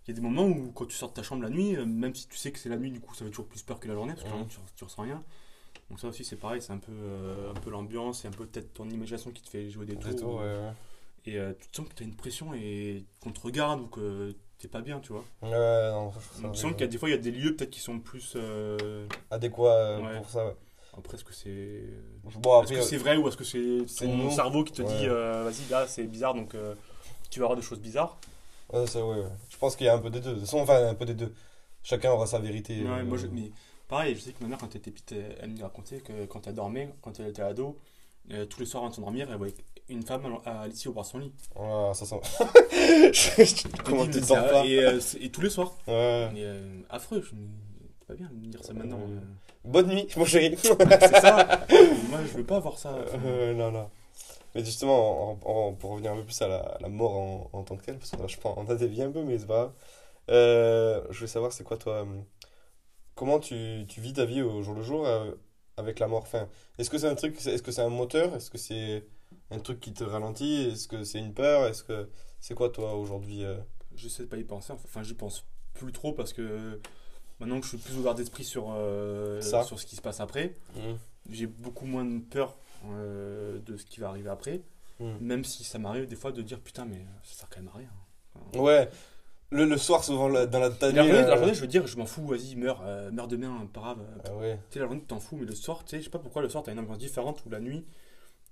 il y a des moments où quand tu sors de ta chambre la nuit, euh, même si tu sais que c'est la nuit, du coup, ça fait toujours plus peur que la journée, parce que journée, tu, tu ressens rien. Donc ça aussi, c'est pareil, c'est un peu, euh, un peu l'ambiance, et un peu peut-être ton imagination qui te fait jouer des Des tours. tours, ouais, ouais. Et euh, tu te sens que tu as une pression et qu'on te regarde ou que t'es pas bien, tu vois. Ouais, non, je Il me semble qu'il y a des fois, il y a des lieux peut-être qui sont plus. euh, adéquat euh, Ouais. pour ça, ouais. Après, est-ce que c'est. Bon, Est-ce que c'est vrai ou est-ce que c'est c'est ton nous. cerveau qui te Ouais. dit vas-y, là c'est bizarre donc tu vas avoir des choses bizarres? Ouais, ça, ouais. Je pense qu'il y a un peu des deux. De toute façon, enfin, un peu des deux. Chacun aura sa vérité. Ouais, moi, je- mais pareil, je sais que ma mère, quand elle était petite, elle, elle me racontait que quand elle dormait, quand elle était ado, euh, tous les soirs avant de s'endormir, elle voyait une femme à, à, ici au bras de son lit. Ouais, ça sent. Comment me tu mais ça- pas et, euh, et tous les soirs. Ouais. Euh, affreux, je c'est pas bien de me dire ça maintenant. Bonne nuit, mon chéri. c'est ça. Moi, je veux pas avoir ça. Non, non. Mais justement, en- en- pour revenir un peu plus à la, à la mort en, en tant que telle, parce que là, je pense, on a dévié un peu, mais c'est pas grave. Je voulais savoir, c'est quoi toi Comment tu, tu vis ta vie au jour le jour avec la mort enfin, Est-ce que c'est un truc, est-ce que c'est un moteur? Est-ce que c'est un truc qui te ralentit? Est-ce que c'est une peur? Est-ce que c'est quoi toi aujourd'hui euh? J'essaie de pas y penser. Enfin, j'y pense plus trop parce que maintenant que je suis plus ouvert d'esprit sur, euh, Ça. sur ce qui se passe après, j'ai beaucoup moins de peur euh, de ce qui va arriver après. Hum. Même si ça m'arrive des fois de dire putain, mais ça sert quand même à rien. Enfin, Ouais. Le, le soir, souvent, la- dans la ta la, euh, journée, je veux dire, je m'en fous, vas-y, meurs, euh, meurs demain, pas grave. ah ouais. Tu sais, la journée, tu t'en fous, mais le soir, tu sais, je sais pas pourquoi le soir, t'as une ambiance différente ou la nuit.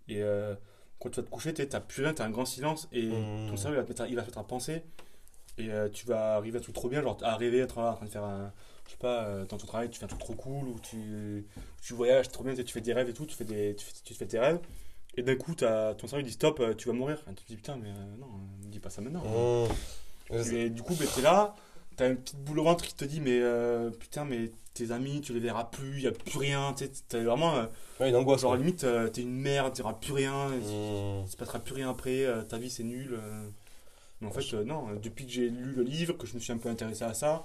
Et euh, quand tu vas te coucher, tu t'as plus rien, t'as un grand silence et Mmh. ton cerveau, il va, te mettre à- il va te mettre à penser. Et euh, tu vas arriver à tout trop bien, genre à rêver, être en train de faire un. Je sais pas, dans ton travail, tu fais un truc trop cool ou tu, tu voyages trop bien, tu fais des rêves et tout, tu fais, des, tu fais, tu fais tes rêves. Et d'un coup, t'as- ton cerveau il dit stop, tu vas mourir. Et tu te dis putain, mais non, dis pas ça maintenant. Hum. Et du coup, ben, t'es là, t'as une petite boule au ventre qui te dit, mais euh, putain, mais tes amis, tu les verras plus, y a plus rien. tu T'as vraiment, euh, Ouais, une angoisse. genre limite, euh, t'es une merde, t'auras plus rien, il se passera plus rien après, euh, ta vie c'est nul. Mais en fait, euh, non, depuis que j'ai lu le livre, que je me suis un peu intéressé à ça,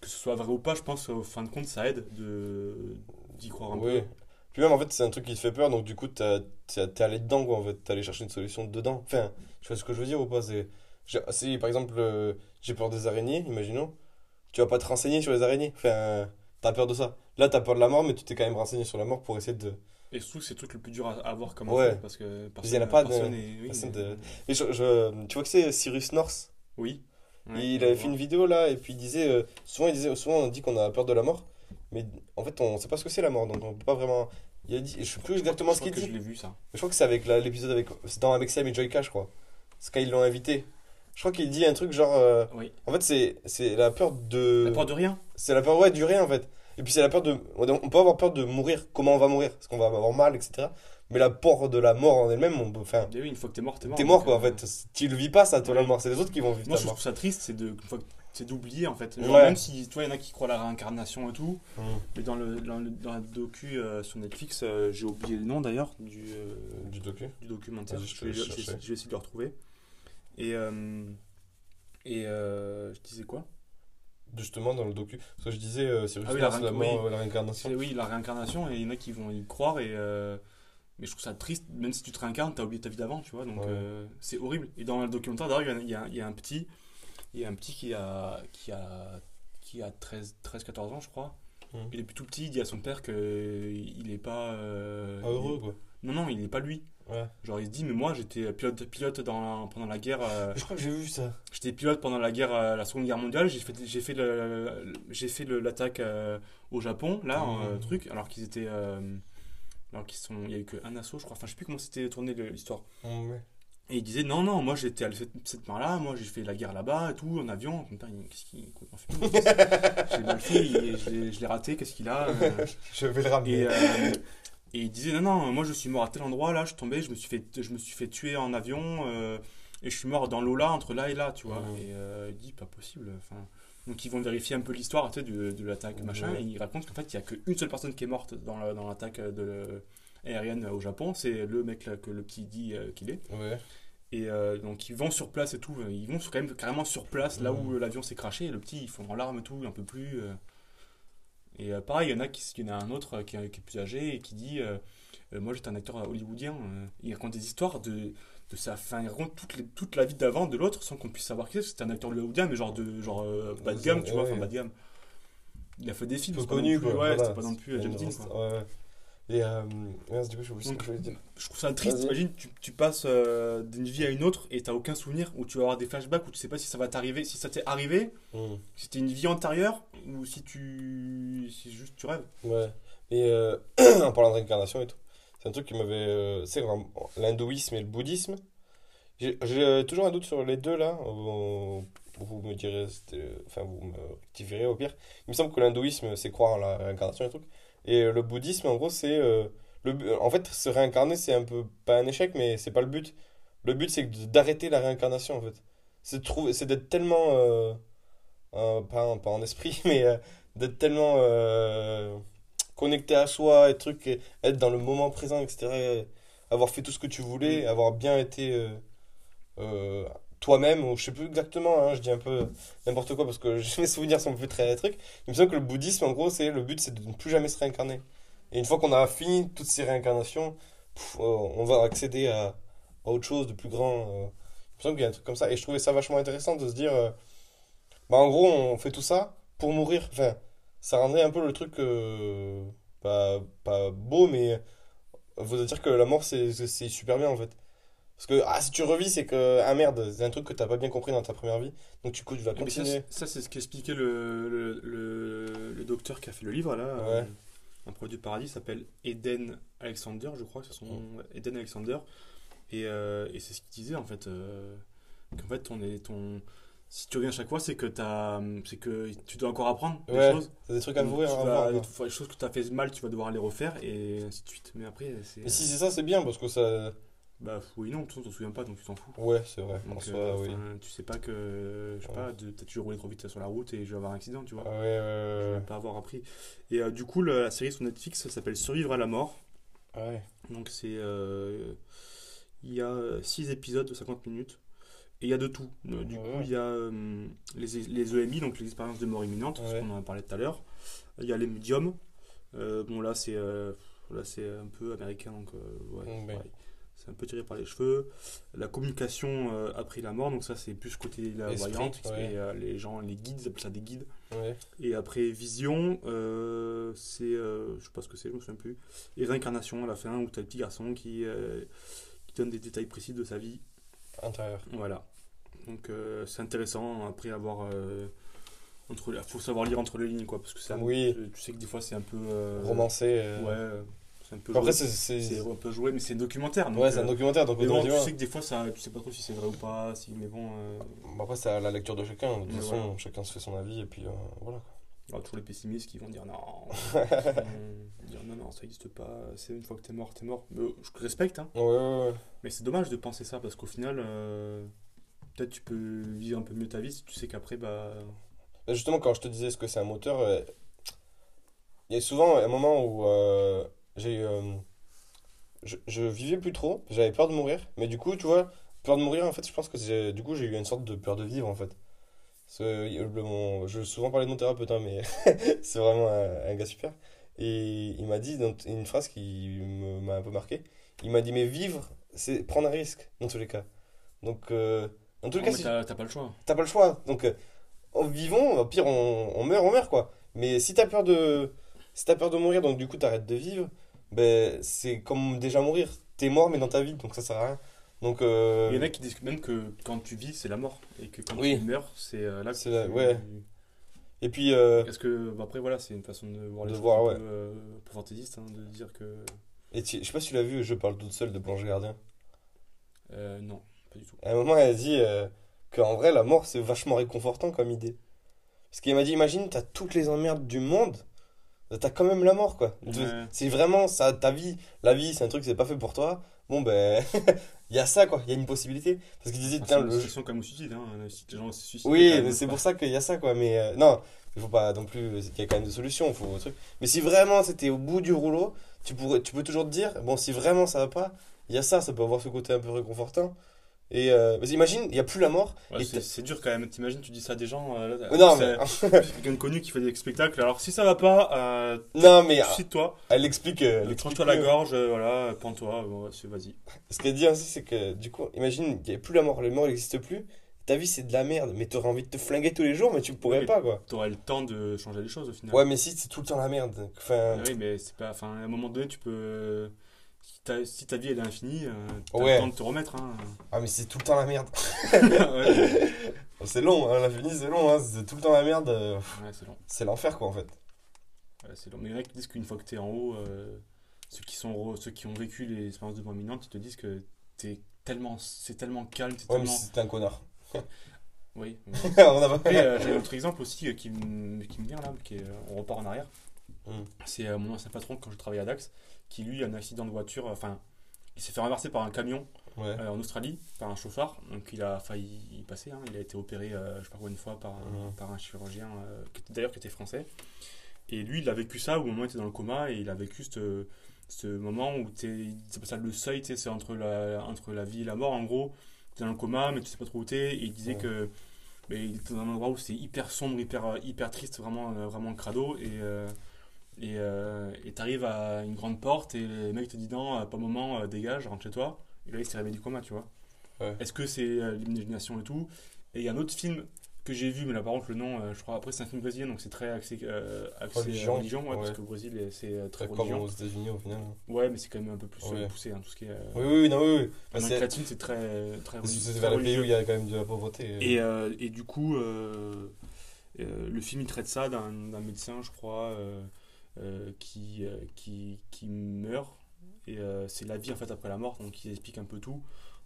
que ce soit vrai ou pas, je pense qu'au fin de compte, ça aide de d'y croire un Oui. Puis même, en fait, c'est un truc qui te fait peur, donc du coup, t'es allé dedans, quoi, en fait. T'es allé chercher une solution dedans. Enfin, tu vois ce que je veux dire ou pas? C'est, si, par exemple, euh, j'ai peur des araignées, imaginons, tu vas pas te renseigner sur les araignées. Enfin, t'as peur de ça. Là, t'as peur de la mort, mais tu t'es quand même renseigné sur la mort pour essayer de... Et que c'est le truc le plus dur à avoir comme Ouais. info, parce que Il y en a pas de- personne est- oui, personne mais- de- Et je, je- tu vois que c'est Cyrus North? Oui. Ouais, il avait fait une vidéo là, et puis il disait, euh, souvent, il disait, souvent on dit qu'on a peur de la mort, mais en fait, on sait pas ce que c'est la mort, donc on peut pas vraiment... Il a dit, je sais plus exactement Je ce qu'il dit. Je l'ai vu ça. Je crois que c'est avec l'épisode avec. C'est dans avec Sam et Joyka, je crois. C'est quand ils l'ont invité. Je crois qu'il dit un truc genre. euh, Oui. En fait, c'est c'est la peur de. La peur de rien. C'est la peur, ouais, du rien, en fait. Et puis c'est la peur de. On peut avoir peur de mourir, comment on va mourir, est-ce qu'on va avoir mal, etc. Mais la peur de la mort en elle-même, on peut. Enfin, Et oui, une fois que t'es mort, t'es mort. t'es mort donc, quoi, en euh, fait. Tu le vis pas, ça, toi, la mort. C'est les autres qui vont vivre Moi, ta je mort. trouve ça triste, c'est de, une fois que- c'est d'oublier en fait. Genre, Ouais. Même si, toi, il y en a qui croient à la réincarnation et tout. Mm. Mais dans, le, dans, le- dans la docu euh, sur Netflix, euh, j'ai oublié le nom d'ailleurs du, euh, Du docu. du documentaire. Vas-y, je Je te vais, laisse je vais- chercher. je vais essayer de le retrouver. Et, euh, et euh, je disais quoi? Justement, dans le docu. Parce que je disais, euh, Cyrus Ah oui, la mort, oui. la réincarnation. C'est- Oui, la réincarnation, et il y en a qui vont y croire. Et, euh, mais je trouve ça triste, même si tu te réincarnes, t'as oublié ta vie d'avant, tu vois. Donc Ouais. c'est horrible. Et dans le documentaire, d'ailleurs, il y, a- il y a- il un petit, il y a un petit qui a, qui a, qui a 13, 13 14 ans, je crois. Mhm. Et depuis tout petit, il dit à son père qu'il n'est pas. Pas heureux, il- quoi. Non, non, il n'est pas lui. Ouais. Genre, il se dit, mais moi, j'étais pilote, pilote dans, pendant la guerre. euh, Je crois que j'ai vu ça. J'étais pilote pendant la guerre, euh, la Seconde Guerre mondiale. J'ai fait, j'ai fait le, j'ai fait l'attaque euh, au Japon, là, Mhm. truc, alors qu'ils étaient, alors qu'ils sont, il y a eu qu'un assaut, je crois. Enfin, je sais plus comment c'était tourné l'histoire. Mm, ouais. Et il disait non, non, moi j'étais allé cette, cette part-là, moi j'ai fait la guerre là-bas et tout, en avion. Qu'est-ce qu'il complètement fumé, J'ai mal fait, je l'ai- raté, qu'est-ce qu'il a Je vais le ramener. et, et il disait non, non, moi je suis mort à tel endroit, là, je tombais, je me suis fait, je me suis fait tuer en avion, euh, et je suis mort dans l'eau là, entre là et là, tu vois. Et euh, il dit pas possible. Enfin, donc ils vont vérifier un peu l'histoire tu sais, de, de l'attaque, machin, et il raconte qu'en fait il y a qu'une seule personne qui est morte dans la- dans l'attaque de aérienne au Japon, c'est le mec là, que le petit dit euh, qu'il est. Ouais. Et euh, donc ils vont sur place et tout, ils vont sur- quand même carrément sur place, là où l'avion s'est craché, et le petit ils font en larmes et tout, un peu plus. euh. Et euh, pareil, il y en a qui, il y en a un autre euh, qui, est qui est plus âgé et qui dit euh, Moi j'étais un acteur hollywoodien, il raconte des histoires de, de sa fin, il raconte toute, les- toute la vie d'avant de l'autre sans qu'on puisse savoir qui c'est, c'était un acteur hollywoodien, mais genre, de, genre euh, bas de gamme, tu vois, enfin bas de gamme. Il a fait des films, c'est connu, plus-. Ouais, voilà. c'était pas non plus James Dean. Ouais, ouais. Et euh, mince, du coup, je sais ce Donc, que je voulais dire. Je trouve ça triste. Imagine, tu, tu passes euh, d'une vie à une autre et t'as aucun souvenir, ou tu vas avoir des flashbacks où tu sais pas si ça va t'arriver, si ça t'est arrivé, Mm. si c'était une vie antérieure, ou si tu. si juste tu rêves. Ouais. Et euh, en parlant de réincarnation et tout, c'est un truc qui m'avait. euh, c'est vraiment l'hindouisme et le bouddhisme. J'ai euh, toujours un doute sur les deux là. Euh, Vous me direz, enfin vous me rectifierez au pire. Il me semble que l'hindouisme c'est croire en la réincarnation et truc. Et euh, le bouddhisme en gros c'est. euh, le, en fait, se réincarner c'est un peu. Pas un échec, mais c'est pas le but. Le but c'est d'arrêter la réincarnation en fait. C'est d'être tellement. euh, euh, pas, en- pas en esprit, mais d'être tellement. connecté à soi et trucs, et être dans le moment présent, etc. et avoir fait tout ce que tu voulais, Mm. avoir bien été toi-même, ou je sais plus exactement, hein, je dis un peu n'importe quoi parce que mes souvenirs sont plus très trucs. Il me semble que le bouddhisme, en gros, c'est le but, c'est de ne plus jamais se réincarner. Et une fois qu'on a fini toutes ces réincarnations, euh, on va accéder à, autre chose de plus grand. euh. Il me semble qu'il y a un truc comme ça. Et je trouvais ça vachement intéressant de se dire, euh, bah en gros, on fait tout ça pour mourir. Enfin, ça rendrait un peu le truc pas, pas beau, mais vous dire que la mort, c'est super bien en fait. Parce que ah, si tu revis, c'est que, ah merde, c'est un truc que t'as pas bien compris dans ta première vie. Donc du coup, tu vas continuer. c'est- ça, c'est ce qu'expliquait le, le, le, le docteur qui a fait le livre là. Ouais. euh, un produit du paradis s'appelle Eden Alexander, je crois, c'est son nom. ouais, Eden Alexander. Et, euh, et c'est ce qu'il disait en fait. euh, qu'en fait, on est ton. Si tu reviens chaque fois, c'est que, que tu dois encore apprendre des Ouais, choses. C'est des trucs à tu les, quoi. les choses que tu as fait mal, tu vas devoir les refaire et ainsi de suite. Mais après, c'est. Mais si c'est ça, c'est bien parce que ça. Bah oui, non, tu t'en souviens pas donc tu t'en fous. Ouais, c'est vrai. En Donc, soi, euh, oui. tu sais pas que. Je sais Ouais. pas, peut-être que je rouler trop vite sur la route et je vais avoir un accident, tu vois. Ouais, ouais, ouais, Je vais pas avoir appris. Et euh, du coup, la série sur Netflix s'appelle Survivre à la mort. ouais. Ouais. Donc c'est. euh, il y a 6 épisodes de 50 minutes. Et il y a de tout. Du coup, il y a les, les EMI, donc les expériences de mort imminente, Ouais. ce qu'on en a parlé tout à l'heure. Il y a les médiums. Bon, là, c'est là c'est un peu américain, donc euh, ouais, ouais. C'est un peu tiré par les cheveux. La communication euh, après la mort, donc ça, c'est plus côté la Esprit, voyante. ouais. Et euh, les gens, les guides, ils appellent ça des guides. Ouais. Et après Vision, euh, c'est. je sais pas ce que c'est, je me souviens plus. Et Réincarnation à la fin, où tu as le petit garçon qui, qui donne des détails précis de sa vie. Intérieur. Voilà. Donc c'est intéressant après avoir. Entre, faut savoir lire entre les lignes, quoi. Parce que un- Oui. tu sais que des fois c'est un peu. Romancé. Ouais, un peu. Après, joué. c'est. un peu joué, mais c'est un documentaire. Donc, Ouais, c'est un euh, documentaire, donc bon, tu sais que des fois, ça, tu sais pas trop si c'est vrai ou pas, si, mais bon. euh, Après, c'est à la lecture de chacun. De toute façon, voilà. chacun se fait son avis, et puis euh, voilà. Aura toujours les pessimistes qui vont dire non. vont dire non, non, ça n'existe pas. C'est une fois que t'es mort, t'es mort. Mais, euh, je respecte, hein. Ouais, ouais, ouais. Mais c'est dommage de penser ça parce qu'au final, euh, peut-être tu peux vivre un peu mieux ta vie si tu sais qu'après, bah. Bah, Justement, quand je te disais ce que c'est un moteur, euh, il y a souvent un moment où euh, j'ai eu, euh, je, je vivais plus trop, j'avais peur de mourir, mais du coup, tu vois, peur de mourir, en fait, je pense que du coup, j'ai eu une sorte de peur de vivre, en fait. Le- mon- je vais souvent parler de mon thérapeute, hein, mais c'est vraiment un, un gars super. Et il m'a dit dans une phrase qui me- m'a un peu marqué. Il m'a dit, mais vivre, c'est prendre un risque, dans tous les cas. Donc, euh, dans tous les Non, cas, si t'as pas le choix. t'as pas le choix. Donc, euh, en vivant, au pire, on, on meurt, on meurt, quoi. Mais si t'as peur de, si t'as peur de mourir, donc du coup, t'arrêtes de vivre, ben, c'est comme déjà mourir. T'es mort, mais dans ta vie, donc ça sert à rien. Donc, euh, Il y en a qui disent même que quand tu vis, c'est la mort. Et que quand Oui. tu meurs, c'est euh, là que la- tu- ouais. et puis, euh, Est-ce que. bah, après, voilà, c'est une façon de voir les De choses voir, un ouais. peu, euh, fantaisiste, hein, de dire que. et tu- je sais pas si tu l'as vu, Je parle toute seule de Blanche Gardien. euh, non, pas du tout. À un moment, elle a dit euh, qu'en vrai, la mort, c'est vachement réconfortant comme idée. Parce qu'elle m'a dit, imagine, t'as toutes les emmerdes du monde, t'as quand même la mort, quoi. Ouais. C'est vraiment ça, ta vie. La vie, c'est un truc, c'est pas fait pour toi. Bon, ben, il y a ça, quoi. Il y a une possibilité. Parce qu'il disait, C'est putain, une le. situation comme au suicide, hein. Si les gens se suicident. Oui, mais c'est pour ça qu'il y a ça, quoi. Mais euh, non, il faut pas non plus. Il y a quand même des solutions, il faut un truc. Mais si vraiment c'était au bout du rouleau, tu pourrais, tu peux toujours te dire, bon, si vraiment ça va pas, il y a ça, ça peut avoir ce côté un peu réconfortant. Et euh, que imagine, il n'y a plus la mort. Ouais, c'est dur quand même. T'imagines, tu dis ça à des gens. euh, là, Oh, non, mais, quelqu'un de connu qui fait des spectacles. Alors, si ça va pas, euh, non, mais euh, suicide-toi. elle explique. euh, elle explique Tranche-toi la gorge, euh, voilà, pends-toi. Bon, ouais, c'est vas-y. Ce qu'elle dit aussi, c'est que du coup, imagine, il n'y a plus la mort, la mort n'existe plus. Ta vie, c'est de la merde, mais t'aurais envie de te flinguer tous les jours, mais tu pourrais Oui. pas, quoi. T'auras le temps de changer les choses au final. Ouais, mais si c'est tout le temps la merde. Enfin, Oui, mais c'est pas. Enfin, à un moment donné, tu peux. Si ta, si ta vie elle est infinie, euh, t'as Ouais. le temps de te remettre. Hein. ah, mais c'est tout le temps la merde. ouais, C'est long, hein, l'infini, c'est long, hein, c'est tout le temps la merde. euh, ouais, c'est long. C'est l'enfer, quoi, en fait. Ouais, c'est long. Mais il y en a qui disent qu'une fois que t'es en haut, euh, ceux, qui sont, ceux qui ont vécu les expériences de mort imminente, ils te disent que t'es tellement, c'est tellement calme, c'est Ouais, mais tellement. si c'était un connard. Oui. On a pas- Après, euh, j'ai un autre exemple aussi qui, me- qui me vient là, qui est, on repart en arrière. Mm. C'est euh, mon ancien patron quand je travaillais à Dax, qui lui a un accident de voiture, enfin, il s'est fait renverser par un camion Ouais. euh, en Australie par un chauffard. Donc il a failli y passer. hein. Il a été opéré, euh, je sais pas de fois, par, un- Mhm. par un chirurgien, euh, d'ailleurs qui était français. Et lui, il a vécu ça au moment où il était dans le coma et il a vécu ce, ce moment où t'es, c'est ça le seuil, c'est entre la, entre la vie et la mort en gros. Tu es dans le coma, mais tu sais pas trop où t'es. Et il disait Ouais. que mais il était dans un endroit où c'est hyper sombre, hyper, hyper triste, vraiment, vraiment crado. Et euh, et euh, t'arrives à une grande porte et le mec te dit non, euh, pas moment, euh, dégage, rentre chez toi. Et là, il s'est réveillé du coma, tu vois. Ouais. Est-ce que c'est euh, l'imagination et tout? Et il y a un autre film que j'ai vu, mais là, par contre, le nom, je crois, après, c'est un film brésilien, donc c'est très axé, euh, axé Religion. religion, ouais, parce Ouais. que le Brésil, est- c'est très Très comme religion. aux États-Unis, au final. Ouais, mais c'est quand même un peu plus Ouais. poussé, hein, tout ce qui est. euh, Oui, oui, non, oui. oui. Bah, Amérique latine, c'est très, très, c'est- vers les pays où il y a quand même de la pauvreté. Et, euh, et du coup, le film il traite ça d'un médecin, je crois, qui, euh, qui, qui meurt. Et euh, c'est la vie en fait après la mort, donc il explique un peu tout.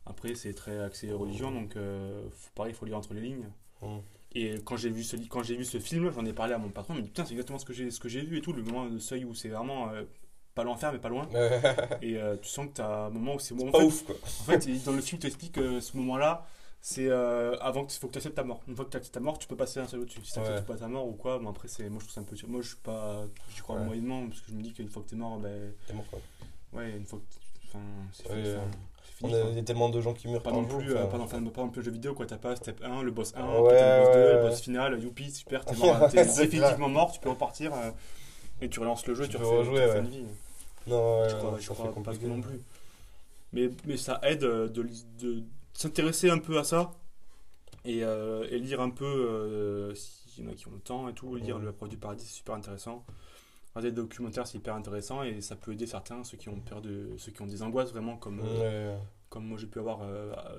Après, c'est très axé religion, donc euh, faut- pareil, il faut lire entre les lignes. Mm. Et quand j'ai vu ce, quand j'ai vu ce film, j'en ai parlé à mon patron, il m'a dit putain, c'est exactement ce que j'ai ce que j'ai vu et tout, le moment de seuil où c'est vraiment euh, pas l'enfer, mais pas loin. Et euh, tu sens que tu as un moment où c'est bon. en pas fait, ouf, quoi. en fait, dans le film, tu expliques que ce moment-là, c'est euh, avant que faut que tu acceptes ta mort. Une fois que tu acceptes ta mort, tu peux passer un seul au-dessus. Si tu Ouais. pas ta mort ou quoi, bon, après, c'est, moi je trouve ça un peu. Moi je suis pas. J'y crois Ouais. moyennement parce que je me dis qu'une fois que t'es mort, ben. T'es mort, quoi. Ouais, une fois que. Enfin, c'est Ouais, fini. c'est On a, quoi. il y a tellement de gens qui meurent Pas par non jour. plus, euh, pas dans enfin, exemple le jeu vidéo, quoi. T'as pas step 1, le boss 1, Ouais, le boss 2, ouais, le boss final, youpi, super, t'es mort, t'es C'est définitivement mort, tu peux repartir euh, et tu relances le jeu et Tu tu peux refais, rejouer, tu refais ouais. une vie. Non, je crois, je crois pas que non plus. Mais, mais ça aide euh, de, de s'intéresser un peu à ça et, euh, et lire un peu, euh, s'il y en a qui ont le temps et tout, lire. Le Preuve du Paradis, c'est super intéressant. Regarder des documentaires, c'est hyper intéressant et ça peut aider certains, ceux qui ont peur de. ceux qui ont des angoisses vraiment, comme, euh, Ouais, comme moi j'ai pu avoir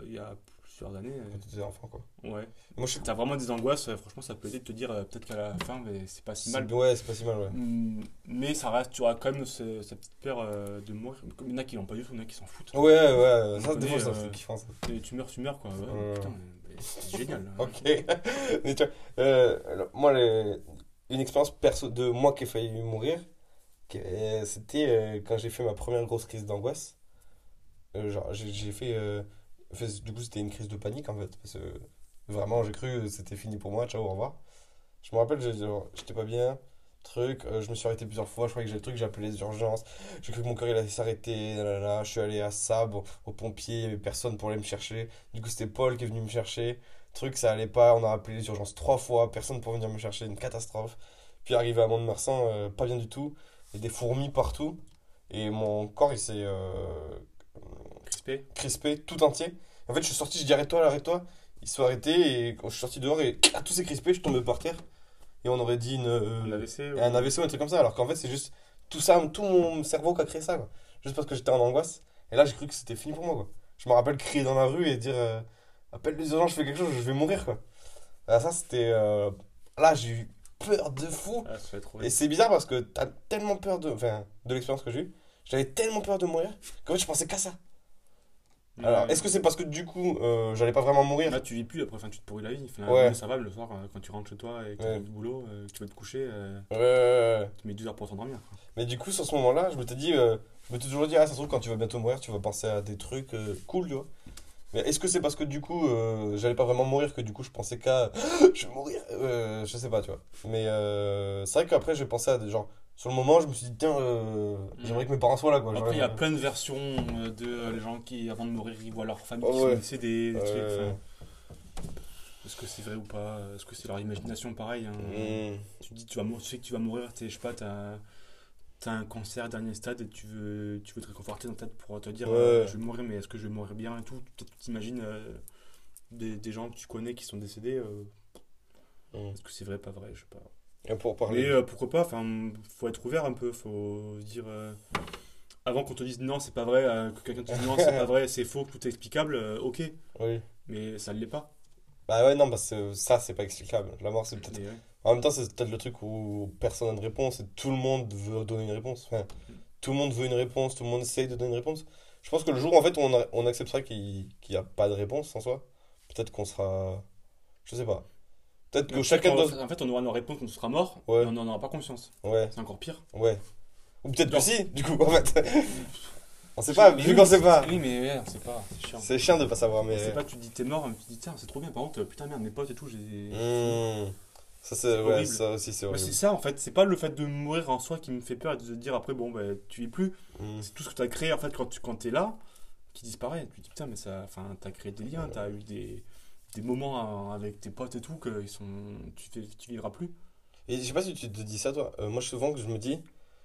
il y a plusieurs années. quand t'étais enfant, quoi. euh, Ouais. Moi, je. T'as vraiment des angoisses, euh, franchement, ça peut aider de te dire euh, peut-être qu'à la fin, mais c'est pas si mal. c'est- Ouais, c'est pas si mal, ouais. Mm, Mais ça reste, tu auras quand même ce- cette petite peur euh, de mourir. Comme Il y en a qui l'ont pas du tout, il y en a qui s'en foutent. Ouais, ouais, On ça, des fois, euh, fout kiffant, ça. Et tu meurs, tu meurs quoi. Ouais, Ouais. Putain, c'est génial. hein. Ok. Mais tu vois, euh, alors, moi, une expérience perso de moi qui ai failli mourir. qui C'était euh, quand j'ai fait ma première grosse crise d'angoisse. Euh, genre, j'ai fait, Du coup, c'était une crise de panique en fait. Parce que vraiment, j'ai cru que c'était fini pour moi. Ciao, au revoir. Je me rappelle, j'étais pas bien. Truc, euh, je me suis arrêté plusieurs fois. Je croyais que j'ai le truc, j'ai appelé les urgences. J'ai cru que mon cœur il allait s'arrêter. Je suis allé à Sab, au, au pompier. Il y avait personne pour aller me chercher. Du coup, c'était Paul qui est venu me chercher. Truc, ça allait pas. On a appelé les urgences trois fois. Personne pour venir me chercher. Une catastrophe. Puis arrivé à Mont-de-Marsan, euh, pas bien du tout. Il y a des fourmis partout. Et mon corps, il s'est euh, Crispé. crispé tout entier. En fait, je suis sorti, je dis arrête-toi, arrête-toi. Il se sont arrêtés et quand je suis sorti dehors et ah, tout s'est crispé, je tombé par terre. Et on aurait dit une, euh, Un AVC. ou- un AVC ou un truc comme ça. Alors qu'en fait, c'est juste tout ça, tout mon cerveau qui a créé ça. Quoi. Juste parce que j'étais en angoisse. Et là, j'ai cru que c'était fini pour moi. Quoi. Je me rappelle crier dans la rue et dire euh, appelle les urgences, je fais quelque chose, je vais mourir. Quoi. Ah, ça, c'était. euh, Là, j'ai eu peur de fou. Ah, Et c'est bizarre parce que t'as tellement peur de. Enfin, de l'expérience que j'ai eue. J'avais tellement peur de mourir qu'en fait, je pensais qu'à ça. Alors, Ouais. est-ce que c'est parce que du coup, euh, j'allais pas vraiment mourir? Là, tu vis plus, après, enfin, tu te pourris la vie. Enfin, Ouais. Ça va le soir, euh, quand tu rentres chez toi et que Ouais. tu du boulot, euh, que tu vas te coucher, euh, Ouais, tu mets 12 heures pour t'endormir. Mais du coup, sur ce moment-là, je me t'ai dit, euh, je me t'ai toujours dit, ah, ça se trouve, quand tu vas bientôt mourir, tu vas penser à des trucs euh, cool, tu vois. Mais est-ce que c'est parce que du coup, euh, j'allais pas vraiment mourir que du coup, je pensais qu'à, je vais mourir Euh, Je sais pas, tu vois. Mais euh, c'est vrai qu'après, j'ai pensé à des genre, sur le moment, je me suis dit, tiens, euh, j'aimerais que mes parents soient là, quoi. Après, il y a plein de versions euh, de euh, les gens qui, avant de mourir, ils voient leur famille Oh, qui ouais. sont décédées, des trucs. Est-ce que c'est vrai ou pas? Est-ce que c'est leur imagination pareil hein? Hmm. Tu te dis, tu, vas mourir, tu sais que tu vas mourir, t'es- je sais pas, t'as as un cancer dernier stade et tu veux, tu veux te réconforter dans ta tête pour te dire Ouais. je vais mourir, mais est-ce que je vais mourir bien et tout? Tu t'imagines des, des gens que tu connais qui sont décédés. Hmm. est-ce que c'est vrai, pas vrai? Je sais pas. Et pour parler. Mais euh, pourquoi pas Enfin, faut être ouvert un peu. Faut se dire. euh, avant qu'on te dise non, c'est pas vrai, euh, que quelqu'un te dise non, c'est pas vrai, c'est faux, tout est explicable, ok. Oui. Mais ça ne l'est pas. Bah ouais, non, parce que ça, c'est pas explicable. La mort, c'est peut-être. Ouais. En même temps, c'est peut-être le truc où personne n'a de réponse et tout le monde veut donner une réponse. Enfin, tout le monde veut une réponse, tout le monde essaye de donner une réponse. Je pense que le jour en fait on, a- on acceptera qu'il n'y a pas de réponse en soi, peut-être qu'on sera. Je sais pas. Peut-être que Mais chacun doit. En fait, on aura nos réponses quand on sera mort, Ouais. mais on n'en aura pas conscience. Ouais, C'est encore pire. ouais. Ou peut-être que si, du coup, en fait. on sait pas, Mais vu oui, qu'on sait pas. Oui, mais ouais, on sait pas, c'est chiant. C'est chiant de pas savoir, mais. C'est pas, tu te dis t'es mort, mais tu te dis tiens, c'est trop bien. Par contre, putain, merde, mes potes et tout, j'ai. Hmm. Ça, c'est. Ouais, ça aussi, c'est horrible. c'est ça en fait, c'est pas le fait de mourir en soi qui me fait peur et de se dire après, bon, bah, tu es plus. Hmm. C'est tout ce que tu as créé en fait quand tu quand es là qui disparaît. Tu te dis putain, mais ça. Enfin, t'as créé des liens, t'as eu des, des moments avec tes potes et tout que ils sont, tu, tu vivras plus. Et je sais pas si tu te dis ça, toi. Euh, moi, souvent, que je me dis,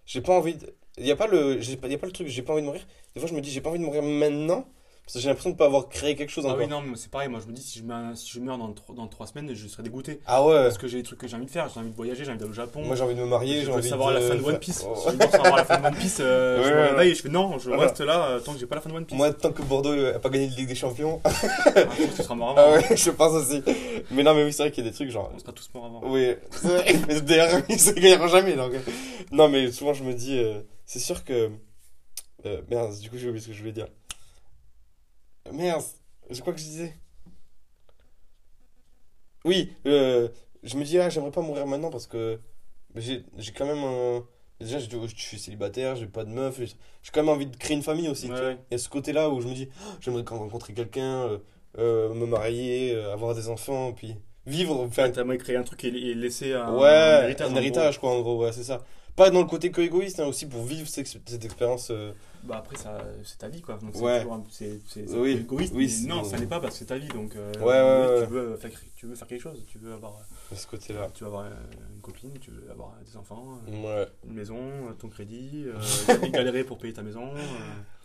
j'ai pas envie de. Il y a pas le, y a pas le truc, j'ai pas envie de mourir. Des fois, je me dis, j'ai pas envie de mourir maintenant, parce que j'ai l'impression de pas avoir créé quelque chose Ah encore. oui, non, mais c'est pareil. Moi, je me dis si je meurs, si je meurs dans, tro- dans trois semaines, je serai dégoûté. Ah ouais. Parce que j'ai des trucs que j'ai envie de faire. J'ai envie de voyager, j'ai envie d'aller au Japon. Moi, j'ai envie de me marier, j'ai envie savoir de. la fin de One Piece. Oh. Si je veux savoir la fin de One Piece, euh, Ouais, je me ouais. réveille et je fais non, je Voilà. reste là euh, tant que j'ai pas la fin de One Piece. Moi, tant que Bordeaux a pas gagné de Ligue des Champions. Ah, je pense seras mort avant. ah ouais, je pense aussi. Mais non, mais oui, c'est vrai qu'il y a des trucs genre. On sera tous morts avant. Oui. Mais d'ailleurs, ils se gagneront jamais. Donc... Non, mais souvent, je me dis, euh, c'est sûr que. Euh, merde, du coup, j'ai oublié ce que je voulais dire. Merde, c'est quoi que je disais? Oui, euh, je me dis, ah, j'aimerais pas mourir maintenant parce que j'ai quand même. euh, Déjà, je, je suis célibataire, j'ai pas de meuf, j'ai quand même envie de créer une famille aussi. Ouais, tu vois. ouais. Il y a ce côté-là où je me dis, Ah, j'aimerais quand rencontrer quelqu'un, euh, euh, me marier, euh, avoir des enfants, puis vivre, enfin, de créer un truc et, et laisser un, Ouais, un héritage. un en héritage, quoi, en gros, ouais, c'est ça. Pas dans le côté que égoïste, hein, aussi pour vivre cette, cette expérience. euh. Bah après, ça, c'est ta vie quoi. Donc c'est Ouais. toujours un- c'est Oui, égoïste. oui, non, ça n'est pas parce que c'est ta vie. Donc euh, Ouais, ouais, ouais. tu, veux faire, tu veux faire quelque chose. Tu veux avoir, ce côté-là. tu veux avoir euh, une copine, tu veux avoir des enfants, euh, Ouais. une maison, ton crédit, galérer pour payer ta maison.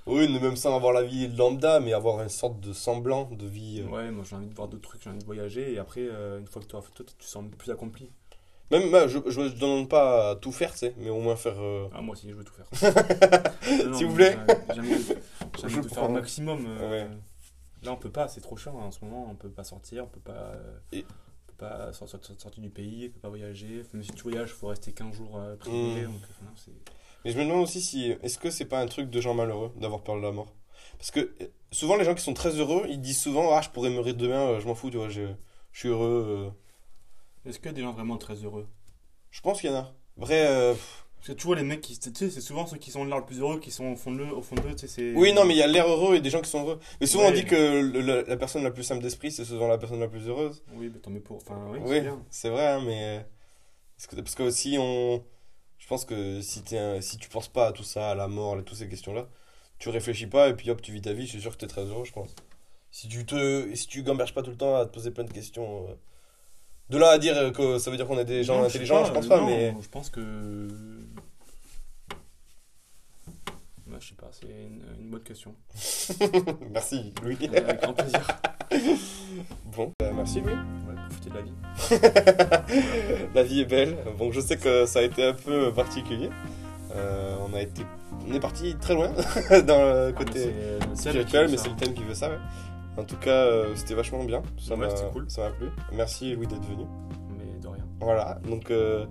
Oui, même sans avoir la vie lambda, mais avoir une sorte de semblant de vie. Ouais, moi j'ai envie de voir d'autres trucs, j'ai envie de voyager. Et après, euh, une fois que tu auras fait tout, tu te sens plus accompli. Même, bah, je, me demande pas à tout faire, tu sais, mais au moins faire. euh, Ah, moi aussi, je veux tout faire. Non, S'il vous mais plaît. J'ai j'ai envie de, j'ai envie Je de faire prends. le maximum. euh, Ouais. Là, on peut pas, c'est trop chiant hein, en ce moment. On peut pas sortir, on peut pas, euh, Et- on peut pas sortir, sortir du pays, on peut pas voyager. Même si tu voyages, il faut rester 15 jours euh, privé. Mm. Donc, euh, non, c'est- Mais je me demande aussi si. Est-ce que c'est pas un truc de gens malheureux d'avoir peur de la mort? Parce que euh, souvent, les gens qui sont très heureux, ils disent souvent Ah, je pourrais mourir demain, euh, je m'en fous, tu vois, je, je suis heureux. euh. Est-ce qu'il y a des gens vraiment très heureux? Je pense qu'il y en a. Vrai. euh, tu vois, les mecs, qui, tu sais, c'est souvent ceux qui sont là le plus heureux qui sont au fond de, au fond d'eux, tu sais, c'est... Oui, non, mais il y a l'air heureux et des gens qui sont heureux. Mais souvent on dit que le- la, la personne la plus simple d'esprit, c'est souvent la personne la plus heureuse. Oui, mais tant mieux pour... Enfin, oui, c'est Oui, c'est vrai, hein, mais. Parce que, parce que aussi, on. Je pense que si, un- si tu penses pas à tout ça, à la mort, à toutes ces questions-là, tu réfléchis pas et puis hop, tu vis ta vie, je suis sûr que t'es très heureux, je pense. Si tu te. Si tu gamberges pas tout le temps à te poser plein de questions. euh, De là à dire que ça veut dire qu'on est des gens Non, intelligents, je pense pas, non, mais. Je pense que... Ouais, je sais pas, c'est une, une bonne question. Merci, Louis. Euh, Avec grand plaisir. Bon, bah, merci, Louis. Ouais, profiter de la vie. La vie est belle. Bon, je sais que ça a été un peu particulier. Euh, on a été, on est parti très loin dans le côté seul spirituel, mais c'est le thème qui veut ça. ouais. En tout cas, euh, c'était vachement bien. Ça Ouais, m'a, cool. plu. Merci Louis d'être venu. Mais de rien. Voilà. Donc, euh,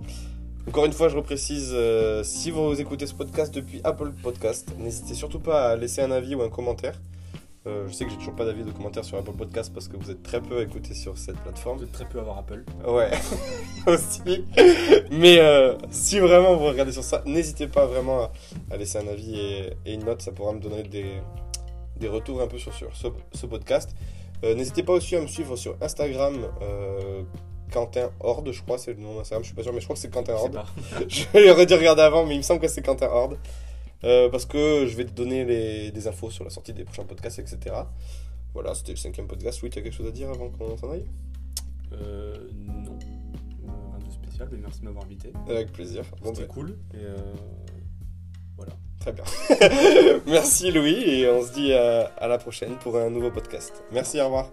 encore une fois, je reprécise, euh, si vous écoutez ce podcast depuis Apple Podcast, n'hésitez surtout pas à laisser un avis ou un commentaire. Je sais que j'ai toujours pas d'avis de commentaires sur Apple Podcast parce que vous êtes très peu à écouter sur cette plateforme. Vous êtes très peu à avoir Apple. Ouais, aussi. Mais si vraiment vous regardez sur ça, n'hésitez pas vraiment à, à laisser un avis et, et une note, ça pourra me donner des, des retours un peu sur, sur ce, ce podcast. Euh, n'hésitez pas aussi à me suivre sur Instagram, euh, Quentin Horde, je crois, c'est le nom d'Instagram, je suis pas sûr, mais je crois que c'est Quentin Horde. Je l'aurais dû regarder avant, mais il me semble que c'est Quentin Horde. Euh, parce que je vais te donner les, des infos sur la sortie des prochains podcasts, etc. Voilà, c'était le cinquième podcast. Oui, tu as quelque chose à dire avant qu'on s'en aille? Euh, non. Rien de spécial, mais merci de m'avoir invité. Avec plaisir. C'était bah, cool. Et euh. Très bien. Merci Louis et on se dit euh, à, la prochaine pour un nouveau podcast. Merci, au revoir.